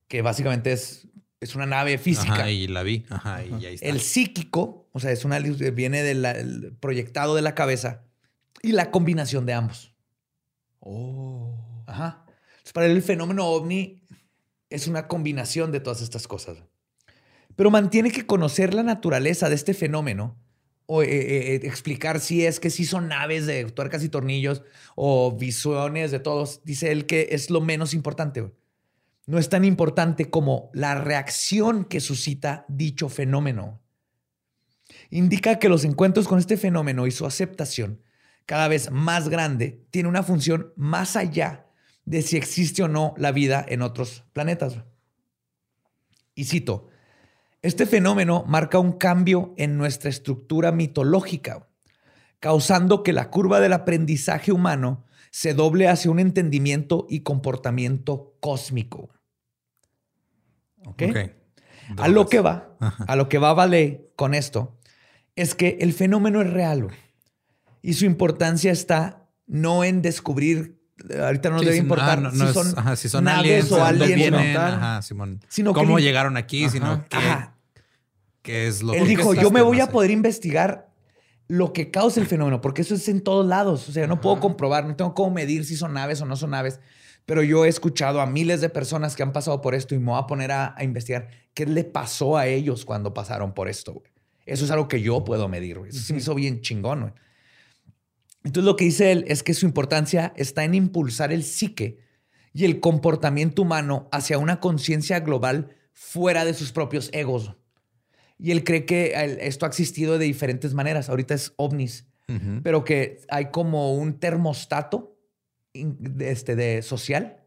que básicamente es, es una nave física. Ajá, y la vi. Ajá, y ahí está. El psíquico, o sea, es una luz que viene del proyectado de la cabeza, y la combinación de ambos. Oh. Ajá. Entonces, para él el fenómeno ovni es una combinación de todas estas cosas. Pero mantiene que conocer la naturaleza de este fenómeno o eh, eh, eh, explicar si es que sí son naves de tuercas y tornillos o visiones de todos, dice él que es lo menos importante. No es tan importante como la reacción que suscita dicho fenómeno. Indica que los encuentros con este fenómeno y su aceptación cada vez más grande tiene una función más allá de si existe o no la vida en otros planetas. Y cito, este fenómeno marca un cambio en nuestra estructura mitológica, causando que la curva del aprendizaje humano se doble hacia un entendimiento y comportamiento cósmico. ¿Ok? Ok. A lo que va, Ajá. a lo que va Vale con esto, es que el fenómeno es real. güey. Y su importancia está no en descubrir, ahorita no Sí, debe importar no, si, no es- son ajá, si son naves aliens, o aliens vienen, tal. ajá, Simón. Sino que cómo el- llegaron aquí, sino Ajá. qué, Ajá. qué es lo Él que dijo, yo me voy a poder investigar lo que causa el fenómeno, porque eso es en todos lados. O sea, no puedo comprobar, no tengo cómo medir si son naves o no son naves, pero yo he escuchado a miles de personas que han pasado por esto y me voy a poner a, a investigar qué le pasó a ellos cuando pasaron por esto. güey. Eso es algo que yo puedo medir. güey. Eso se me hizo bien chingón. güey. Entonces lo que dice él es que su importancia está en impulsar el psique y el comportamiento humano hacia una conciencia global fuera de sus propios egos. Y él cree que esto ha existido de diferentes maneras. Ahorita es ovnis, pero que hay como un termostato este, de social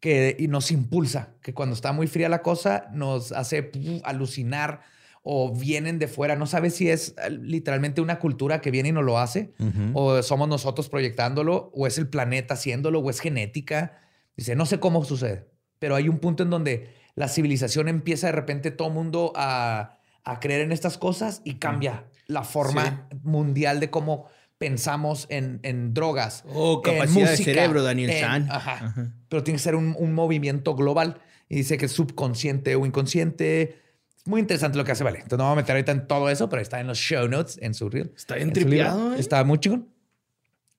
que y nos impulsa, que cuando está muy fría la cosa nos hace puf, alucinar o vienen de fuera. No sabes si es eh, literalmente una cultura que viene y nos lo hace, o somos nosotros proyectándolo, o es el planeta haciéndolo, o es genética. Dice, no sé cómo sucede, pero hay un punto en donde la civilización empieza de repente todo mundo a, a creer en estas cosas y cambia la forma mundial de cómo pensamos en, en drogas. Oh, en capacidad de cerebro, Daniel en- San. Ajá. Ajá. Pero tiene que ser un, un movimiento global. Y dice que es subconsciente o inconsciente. Es muy interesante lo que hace, vale. Entonces no vamos a meter ahorita en todo eso, pero está en los show notes, en su reel. Está bien tripeado, ¿eh? Está muy chingón.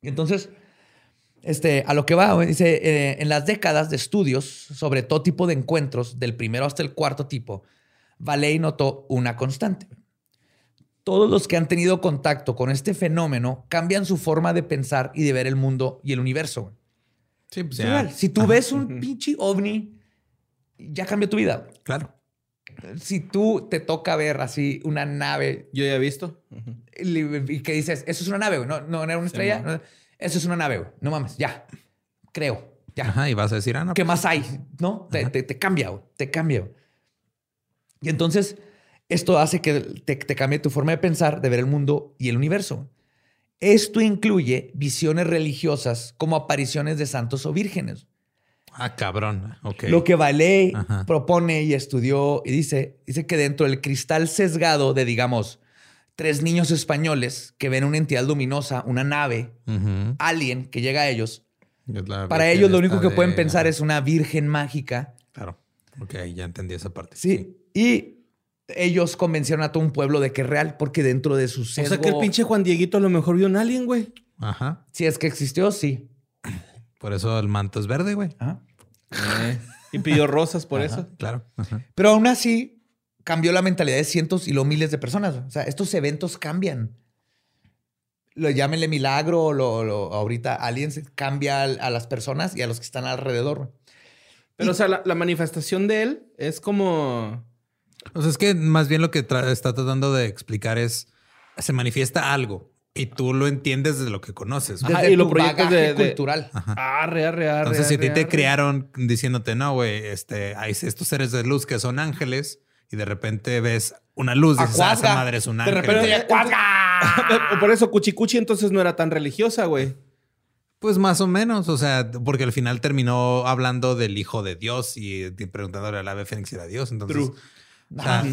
Y entonces, este, a lo que va, dice, eh, en las décadas de estudios sobre todo tipo de encuentros, del primero hasta el cuarto tipo, Valey notó una constante. Todos los que han tenido contacto con este fenómeno cambian su forma de pensar y de ver el mundo y el universo. Sí, pues Es ya. Si tú ves un pinche ovni, ya cambió tu vida. Claro. Si tú te toca ver así una nave Yo ya he visto. Y que dices, eso es una nave, güey. No, no era una estrella. mo. no, eso es una nave, güey. No mames, ya. Creo. Ya. Ajá, y vas a decir, ah, no. ¿Qué más hay? ¿No? Te, te- te cambia, güey. Te cambia. Y entonces, esto hace que te, te cambie tu forma de pensar, de ver el mundo y el universo. Esto incluye visiones religiosas como apariciones de santos o vírgenes. Ah, cabrón. Lo que Valé Ajá. propone y estudió y dice, dice que dentro del cristal sesgado de, digamos, tres niños españoles que ven una entidad luminosa, una nave, Ujú. alien que llega a ellos, para ellos lo único que pueden de- pensar es una virgen mágica. Claro. Ok, ya entendí esa parte. Sí. Y ellos convencieron a todo un pueblo de que es real porque dentro de su O sesgo... sea que el pinche Juan Dieguito a lo mejor vio un alien, güey. Ajá. Si es que existió, sí. Por eso el manto es verde, güey. Ajá. Y pidió rosas por Ajá, eso. Claro. Ajá. Pero aún así cambió la mentalidad de cientos y luego miles de personas. O sea, estos eventos cambian. Lo llámenle milagro o lo, lo- ahorita aliens cambia a las personas y a los que están alrededor. Pero, o sea, la, la manifestación de él es como. O sea, es que más bien lo que tra- está tratando de explicar es, se manifiesta algo y tú lo entiendes desde lo que conoces. Ajá, Desde y lo proyectas de- de- cultural. Arre, arre, arre. Entonces, si a ti te criaron diciéndote, no, güey, este, hay estos seres de luz que son ángeles y de repente ves una luz y dices, ah, esa madre es un De ángel. repente Pero- ya ¡cuaca! Por eso, Cuchicuchi entonces no era tan religiosa, güey. Pues más o menos, o sea, porque al final terminó hablando del hijo de Dios y preguntándole al ave fénix si era Dios. Entonces, True. O sea,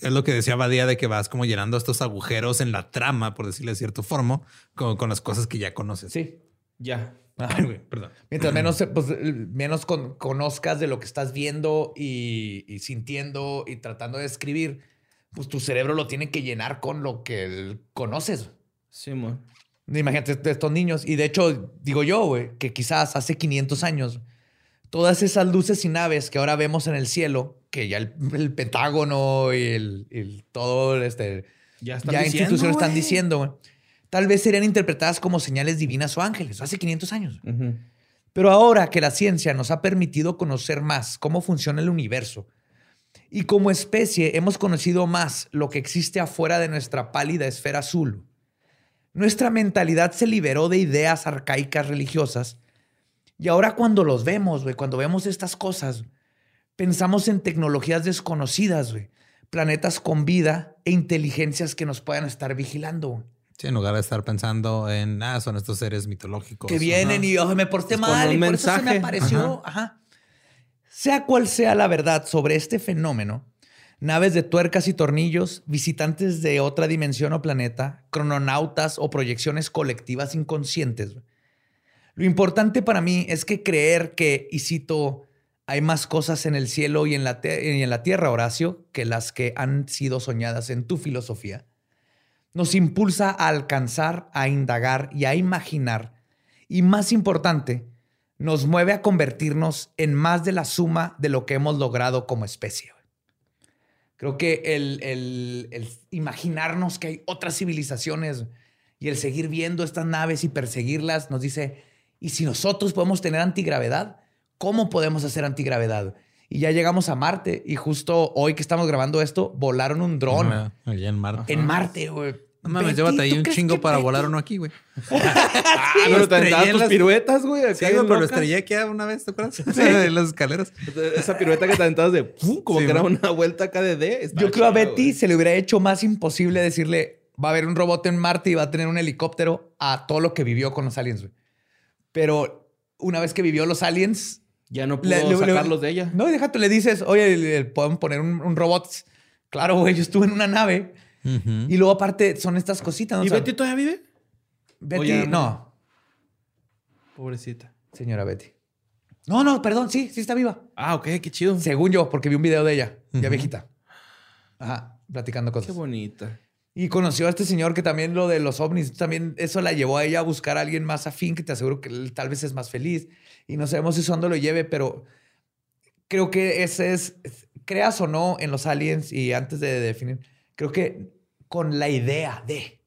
es lo que decía Badía de que vas como llenando estos agujeros en la trama, por decirle de cierta forma, con, con las cosas que ya conoces. Sí. Ya. Ay, güey, perdón. Mientras menos, pues, menos con- conozcas de lo que estás viendo y, y sintiendo y tratando de escribir, pues tu cerebro lo tiene que llenar con lo que él conoces. Simón. Imagínate est- estos niños. Y de hecho, digo yo, güey, que quizás hace 500 años, todas esas luces y naves que ahora vemos en el cielo, que ya el, el Pentágono y el, el todo, este, Ya están ya diciendo, instituciones están diciendo, güey, tal vez serían interpretadas como señales divinas o ángeles, hace 500 años. Pero ahora que la ciencia nos ha permitido conocer más cómo funciona el universo y como especie hemos conocido más lo que existe afuera de nuestra pálida esfera azul, nuestra mentalidad se liberó de ideas arcaicas religiosas y ahora cuando los vemos, cuando vemos estas cosas, pensamos en tecnologías desconocidas, güey, planetas con vida e inteligencias que nos puedan estar vigilando. Sí, en lugar de estar pensando en, ah, son estos seres mitológicos. que vienen Ajá. y "Ay, me porté mal y por eso se me apareció. Ajá. Sea cual sea la verdad sobre este fenómeno, naves de tuercas y tornillos, visitantes de otra dimensión o planeta, crononautas o proyecciones colectivas inconscientes. Lo importante para mí es que creer que, y cito, hay más cosas en el cielo y en la, y en la tierra, Horacio, que las que han sido soñadas en tu filosofía, nos impulsa a alcanzar, a indagar y a imaginar. Y más importante, nos mueve a convertirnos en más de la suma de lo que hemos logrado como especie. Creo que el, el- el imaginarnos que hay otras civilizaciones Y el seguir viendo estas naves y perseguirlas nos dice, ¿y si nosotros podemos tener antigravedad? ¿Cómo podemos hacer antigravedad? Y ya llegamos a Marte y justo hoy que estamos grabando esto, volaron un dron Ah, Allá en Marte. en Marte, güey. No mames, ahí ¿tú un chingo para Betty- volar uno aquí, güey. Ah, pero Lo te tus las- piruetas, güey. Sí, pero lo estrellé aquí una vez, ¿te acuerdas? en las escaleras. Esa pirueta que te aventabas de ¡pum! como Sí, que era una vuelta acá de D. Yo creo a Betty güey. se le hubiera hecho más imposible decirle, va a haber un robot en Marte y va a tener un helicóptero a todo lo que vivió con los aliens, güey. Pero una vez que vivió los aliens, Ya no pudo Le- le- le- sacarlos de ella. No, y déjate, le dices, oye, le- le pueden poner un, un robot. Claro, güey, yo estuve en una nave. Y luego, aparte, son estas cositas. ¿no? ¿Y O sea, Betty todavía vive? Betty, no, Pobrecita. señora Betty. No, no, perdón, sí, sí está viva. Ah, ok, qué chido. Según yo, porque vi un video de ella, ya viejita. Ajá, platicando Qué cosas. bonita. Y conoció a este señor que también lo de los ovnis, también eso la llevó a ella a buscar a alguien más afín que te aseguro que él tal vez es más feliz. Y no sabemos si eso dónde lo lleve, pero creo que ese es, creas o no en los aliens y antes de definir, creo que con la idea de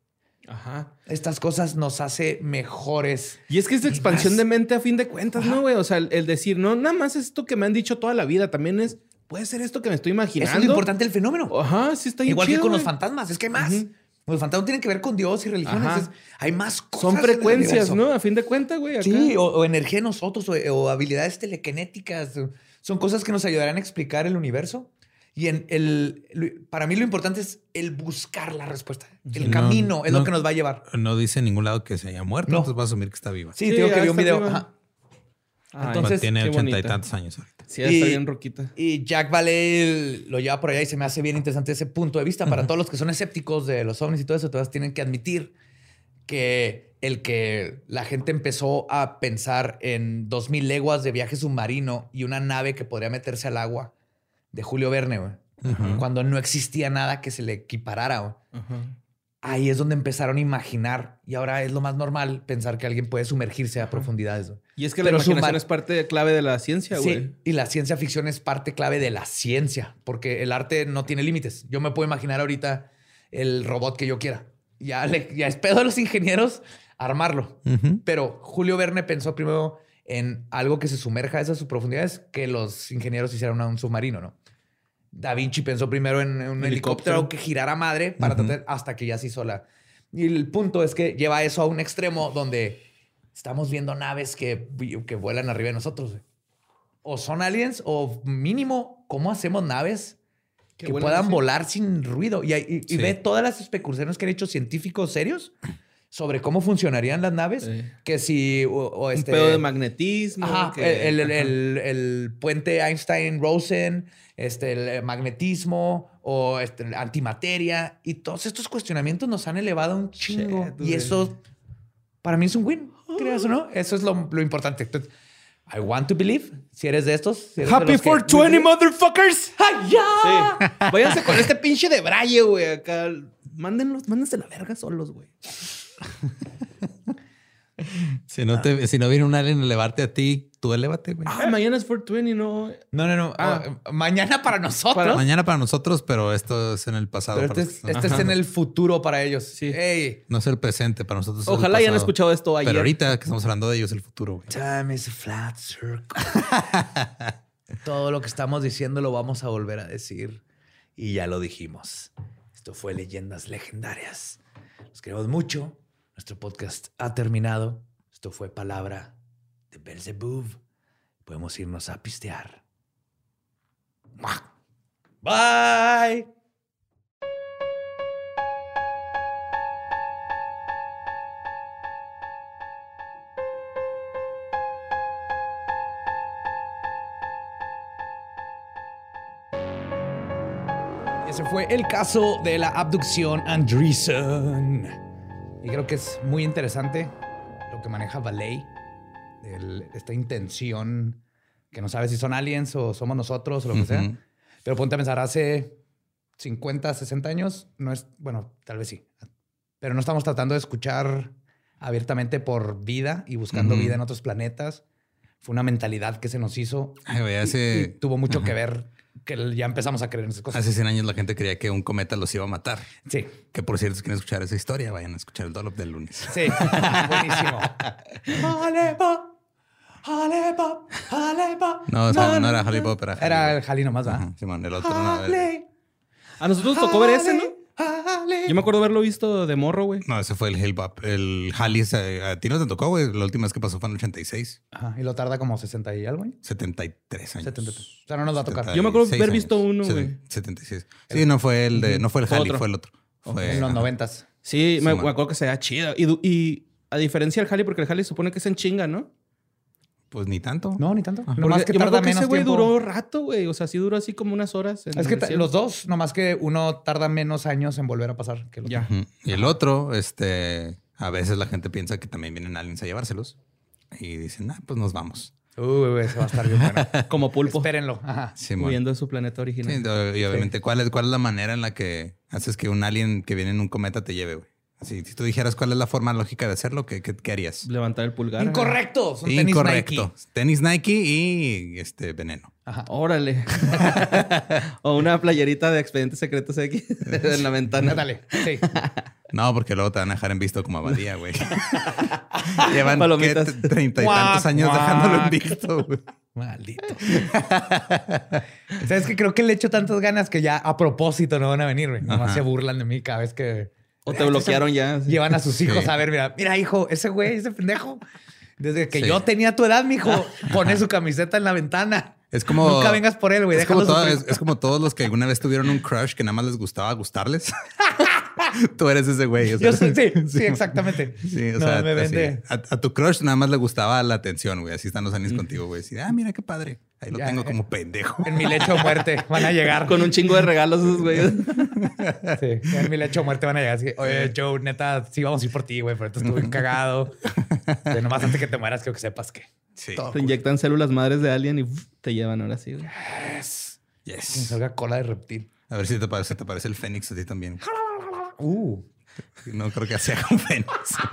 Ajá. estas cosas nos hace mejores. Y es que es expansión más. de mente a fin de cuentas, ¿no, güey? O sea, el, el decir, no, nada más es esto que me han dicho toda la vida, también es, puede ser esto que me estoy imaginando. Es lo importante del fenómeno. Ajá, sí está Igual que con los fantasmas, es que hay más. Los fantasmas tienen que ver con Dios y religiones. Es- hay más cosas. Son en el frecuencias. ¿no? A fin de cuentas, güey. Sí, o, o energía en nosotros, o, o habilidades telequinéticas. Son cosas que nos ayudarán a explicar el universo. Y en el, para mí lo importante es el buscar la respuesta. El No, camino es no. lo que nos va a llevar. No dice en ningún lado que se haya muerto, No. entonces va a asumir que está viva. Sí, Sí, te digo que vi un video. ajá. Ay, Entonces, tiene ochenta y tantos años Sí, está Y- bien roquita. Y Jack Valley lo lleva por allá y se me hace bien interesante ese punto de vista. Para todos los que son escépticos de los ovnis y todo eso, todas tienen que admitir que el que la gente empezó a pensar en 2000 leguas de viaje submarino y una nave que podría meterse al agua de Julio Verne, güey, cuando no existía nada que se le equiparara. Ahí es donde empezaron a imaginar y ahora es lo más normal pensar que alguien puede sumergirse a profundidades. Y es que Pero la imaginación ma- es parte clave de la ciencia, güey. Sí, y la ciencia ficción es parte clave de la ciencia, porque el arte no tiene límites. Yo me puedo imaginar ahorita el robot que yo quiera. Ya, le, ya es pedo de los ingenieros armarlo. Pero Julio Verne pensó primero en algo que se sumerja a esas profundidades que los ingenieros hicieran un submarino, ¿no? Da Vinci pensó primero en un Helicóptero. helicóptero que girara madre para tratar hasta que ya se hizo la. Y el punto es que lleva eso a un extremo donde estamos viendo naves que, que vuelan arriba de nosotros. O son aliens, o mínimo, ¿cómo hacemos naves Que que, puedan así. volar sin ruido? Y, y- y Sí. ve todas las especulaciones que han hecho científicos serios sobre cómo funcionarían las naves. Sí. Que si. O, o Un este, pedo de magnetismo. Ajá, que- el, el- el- el puente Einstein-Rosen, este, el eh, magnetismo o este, antimateria. Y todos estos cuestionamientos nos han elevado un chingo. Shit, y eso, para mí, es un win. ¿Creas o no? Eso es lo, lo importante. Entonces, I want to believe. Si eres de estos. si eres de Happy que- 420, motherfuckers. ¡Ay, ya! Sí. Váyanse con este pinche de Braille, güey. Acá. Mándenlos, mándense la verga solos, güey. Si no, te, si no viene un alien a elevarte a ti, tú elévate, güey. Ah, mañana es 420, no. No, no, no. Ah. Oh, mañana para nosotros. Para- Mañana para nosotros, pero esto es en el pasado. Pero para este, es, este es en el futuro para ellos. Sí. Hey, No es el presente, para nosotros. Ojalá hayan escuchado esto ayer. Pero ahorita que estamos hablando de ellos, el futuro, güey. Time is a flat circle. Todo lo que estamos diciendo lo vamos a volver a decir. Y ya lo dijimos. Esto fue Leyendas Legendarias. Los queremos mucho. Nuestro podcast ha terminado. Esto fue Palabra de Belzebub. Podemos irnos a pistear. Bye. Ese fue el caso de la abducción Andreessen. Y creo que es muy interesante lo que maneja Valet, el- esta intención que no sabe si son aliens o somos nosotros o lo que sea. Pero ponte a pensar, hace 50, 60 años, no es, bueno, tal vez sí, pero no estamos tratando de escuchar abiertamente por vida y buscando Ujú. vida en otros planetas. Fue una mentalidad que se nos hizo Ay, güey, y- hace- y tuvo mucho que ver que ya empezamos a creer en esas cosas. Hace 100 años la gente creía que un cometa los iba a matar. Sí, Que por cierto, si quieren escuchar esa historia, vayan a escuchar el Dollop del lunes. sí, buenísimo. Alepa, alepa, alepa. No, o sea, no era Harry Potter, era Era Harry. el Jali nomás, ¿verdad? Simón, el otro no. Hale, A nosotros nos tocó ver ese, ¿no? hale. Yo me acuerdo haberlo visto de morro, güey. No, ese fue el Hellbop. El Halley, ese- a ti no te tocó, güey. La última vez que pasó fue en el 86. Ajá, y lo tarda como 60 y algo, güey. 73 años. 73. O sea, no nos va a tocar. Yo me acuerdo 76 haber visto uno, güey. 76. Sí, no fue el de, no fue el Halley, otro. fue el otro. Fue, en los ajá. noventas. Sí, me, Sí, me man. acuerdo que se chido. Y a diferencia del Halley, porque el Halley supone que es en chinga, ¿no? Pues ni tanto. No, ni tanto. Porque Nomás que yo tarda que menos ese güey tiempo. duró rato, güey. O sea, sí duró así como unas horas. en Es que los dos, nomás que uno tarda menos años en volver a pasar que el otro. Ya. Y el otro, este, a veces la gente piensa que también vienen aliens a llevárselos. Y dicen, ah, pues nos vamos. Uy, güey, ese va a estar bien bueno. Como pulpo. Espérenlo. Ajá. Simón. Huyendo de su planeta original. Sí, y obviamente, ¿cuál es, ¿cuál es la manera en la que haces que un alien que viene en un cometa te lleve, güey? Así, si tú dijeras cuál es la forma lógica de hacerlo, ¿qué, qué, qué harías? Levantar el pulgar. Incorrecto. Son tenis Incorrecto. Nike. Tenis Nike y este veneno. Ajá. Órale. o una playerita de expedientes secretos X en la ventana. Dale. Sí. No, porque luego te van a dejar en visto como abadía, güey. Llevan treinta y Guac, tantos años guac. dejándolo en visto, güey. Maldito. Sabes que creo que le echo tantas ganas que ya a propósito no van a venir, güey. Nomás Ajá. se burlan de mí cada vez que O te bloquearon ya. llevan a sus hijos Sí. a ver, mira, mira, hijo, ese güey, ese pendejo. Desde que Sí. yo tenía tu edad, mijo, pone su camiseta en la ventana. Es como. Nunca vengas por él, güey. Es como, todo- es, es como todos los que alguna vez tuvieron un crush que nada más les gustaba gustarles. Tú eres ese güey. o sea, Yo soy- sí, sí, exactamente. Sí, o No, sea, me así, vende. a, a tu crush nada más le gustaba la atención, güey. Así están los años contigo, güey. Así, ah, mira qué padre. Ahí lo Ya, tengo eh. como pendejo. En mi lecho muerte van a llegar. Con un chingo de regalos esos güeyes. Sí, en mi lecho muerte van a llegar. Así, Oye, Joe, neta, sí vamos a ir por ti, güey, pero esto estuvo bien cagado. Nomás antes que te mueras, quiero que sepas que Sí. todo Te inyectan células madres de alien y te llevan ahora sí. güey. me Yes. salga cola de reptil. A ver si te parece, te parece el Fénix a ti también. Uh. No creo que sea un Fénix.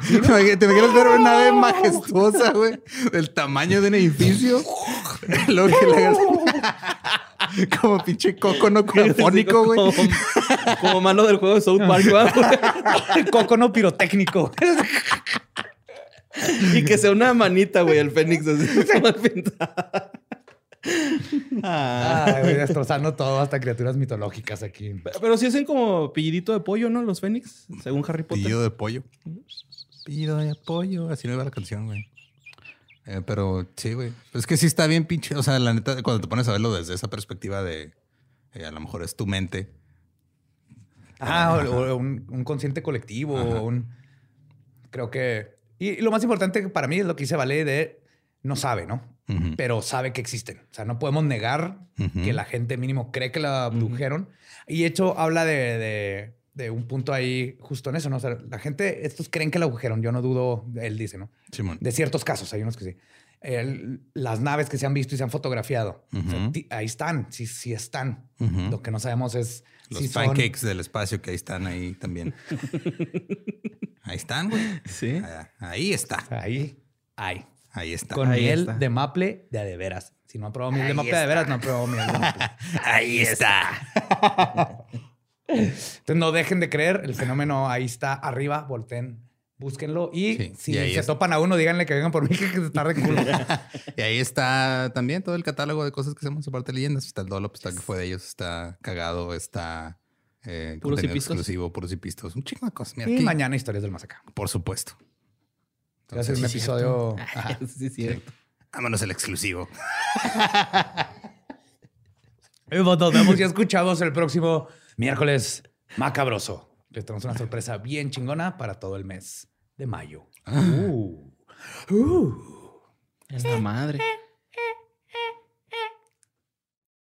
¿Te imaginas- ver una nave majestuosa, güey? Del tamaño de un edificio. Luego que le hagas como pinche coco no fónico, güey. Como, como mano del juego de South Park, ¿va? Coco no pirotécnico. Y que sea una manita, güey, el Fénix así. Ah. Güey, destrozando todo hasta criaturas mitológicas aquí. Pero sí hacen como pillidito de pollo, ¿no? Los Fénix, según Harry Potter. Pillido de pollo. Pillido de pollo. Así no iba la canción, güey. Eh, pero sí, güey. Es que sí está bien pinche. O sea, la neta, cuando te pones a verlo desde esa perspectiva de eh, a lo mejor es tu mente. Ah, o, o un, un consciente colectivo, o un. Creo que. Y, y lo más importante para mí es lo que dice Vale de no sabe, ¿no? Pero sabe que existen. O sea, no podemos negar que la gente mínimo cree que la abdujeron. Y de hecho, habla de, de- de un punto ahí justo en eso, ¿no? O sea, la gente, estos creen que la abdujeron. Yo no dudo, él dice, ¿no? Simón. De ciertos casos, hay unos que sí. El- las naves que se han visto y se han fotografiado, o sea, ahí están, sí, sí están. Lo que no sabemos es Los si son- pancakes del espacio que ahí están ahí también. ahí están, güey. Sí. Ah, Ahí está. Ahí, ahí. Ahí está. Con Ahí miel está. de maple de a de veras. Si no ha probado miel de maple de a de veras, no ha probado miel de maple. Ahí está. Entonces no dejen de creer, el fenómeno ahí está arriba, volteen, búsquenlo y Sí, si y se es- topan a uno, díganle que vengan por mí que se tarde culo. Y ahí está también todo el catálogo de cosas que hacemos aparte de leyendas. Está el Dolop, está que fue de ellos, está cagado, está eh, Puros exclusivo, puros y pistos. Un chingo de cosas. Mira, y aquí, mañana historias del más acá. por supuesto. A ser un Entonces, episodio. Ajá. Sí, es cierto. Vámonos el exclusivo. Nos vemos y escuchamos el próximo miércoles macabroso. Les tenemos una sorpresa bien chingona para todo el mes de mayo. Uh. Uh. Es la madre.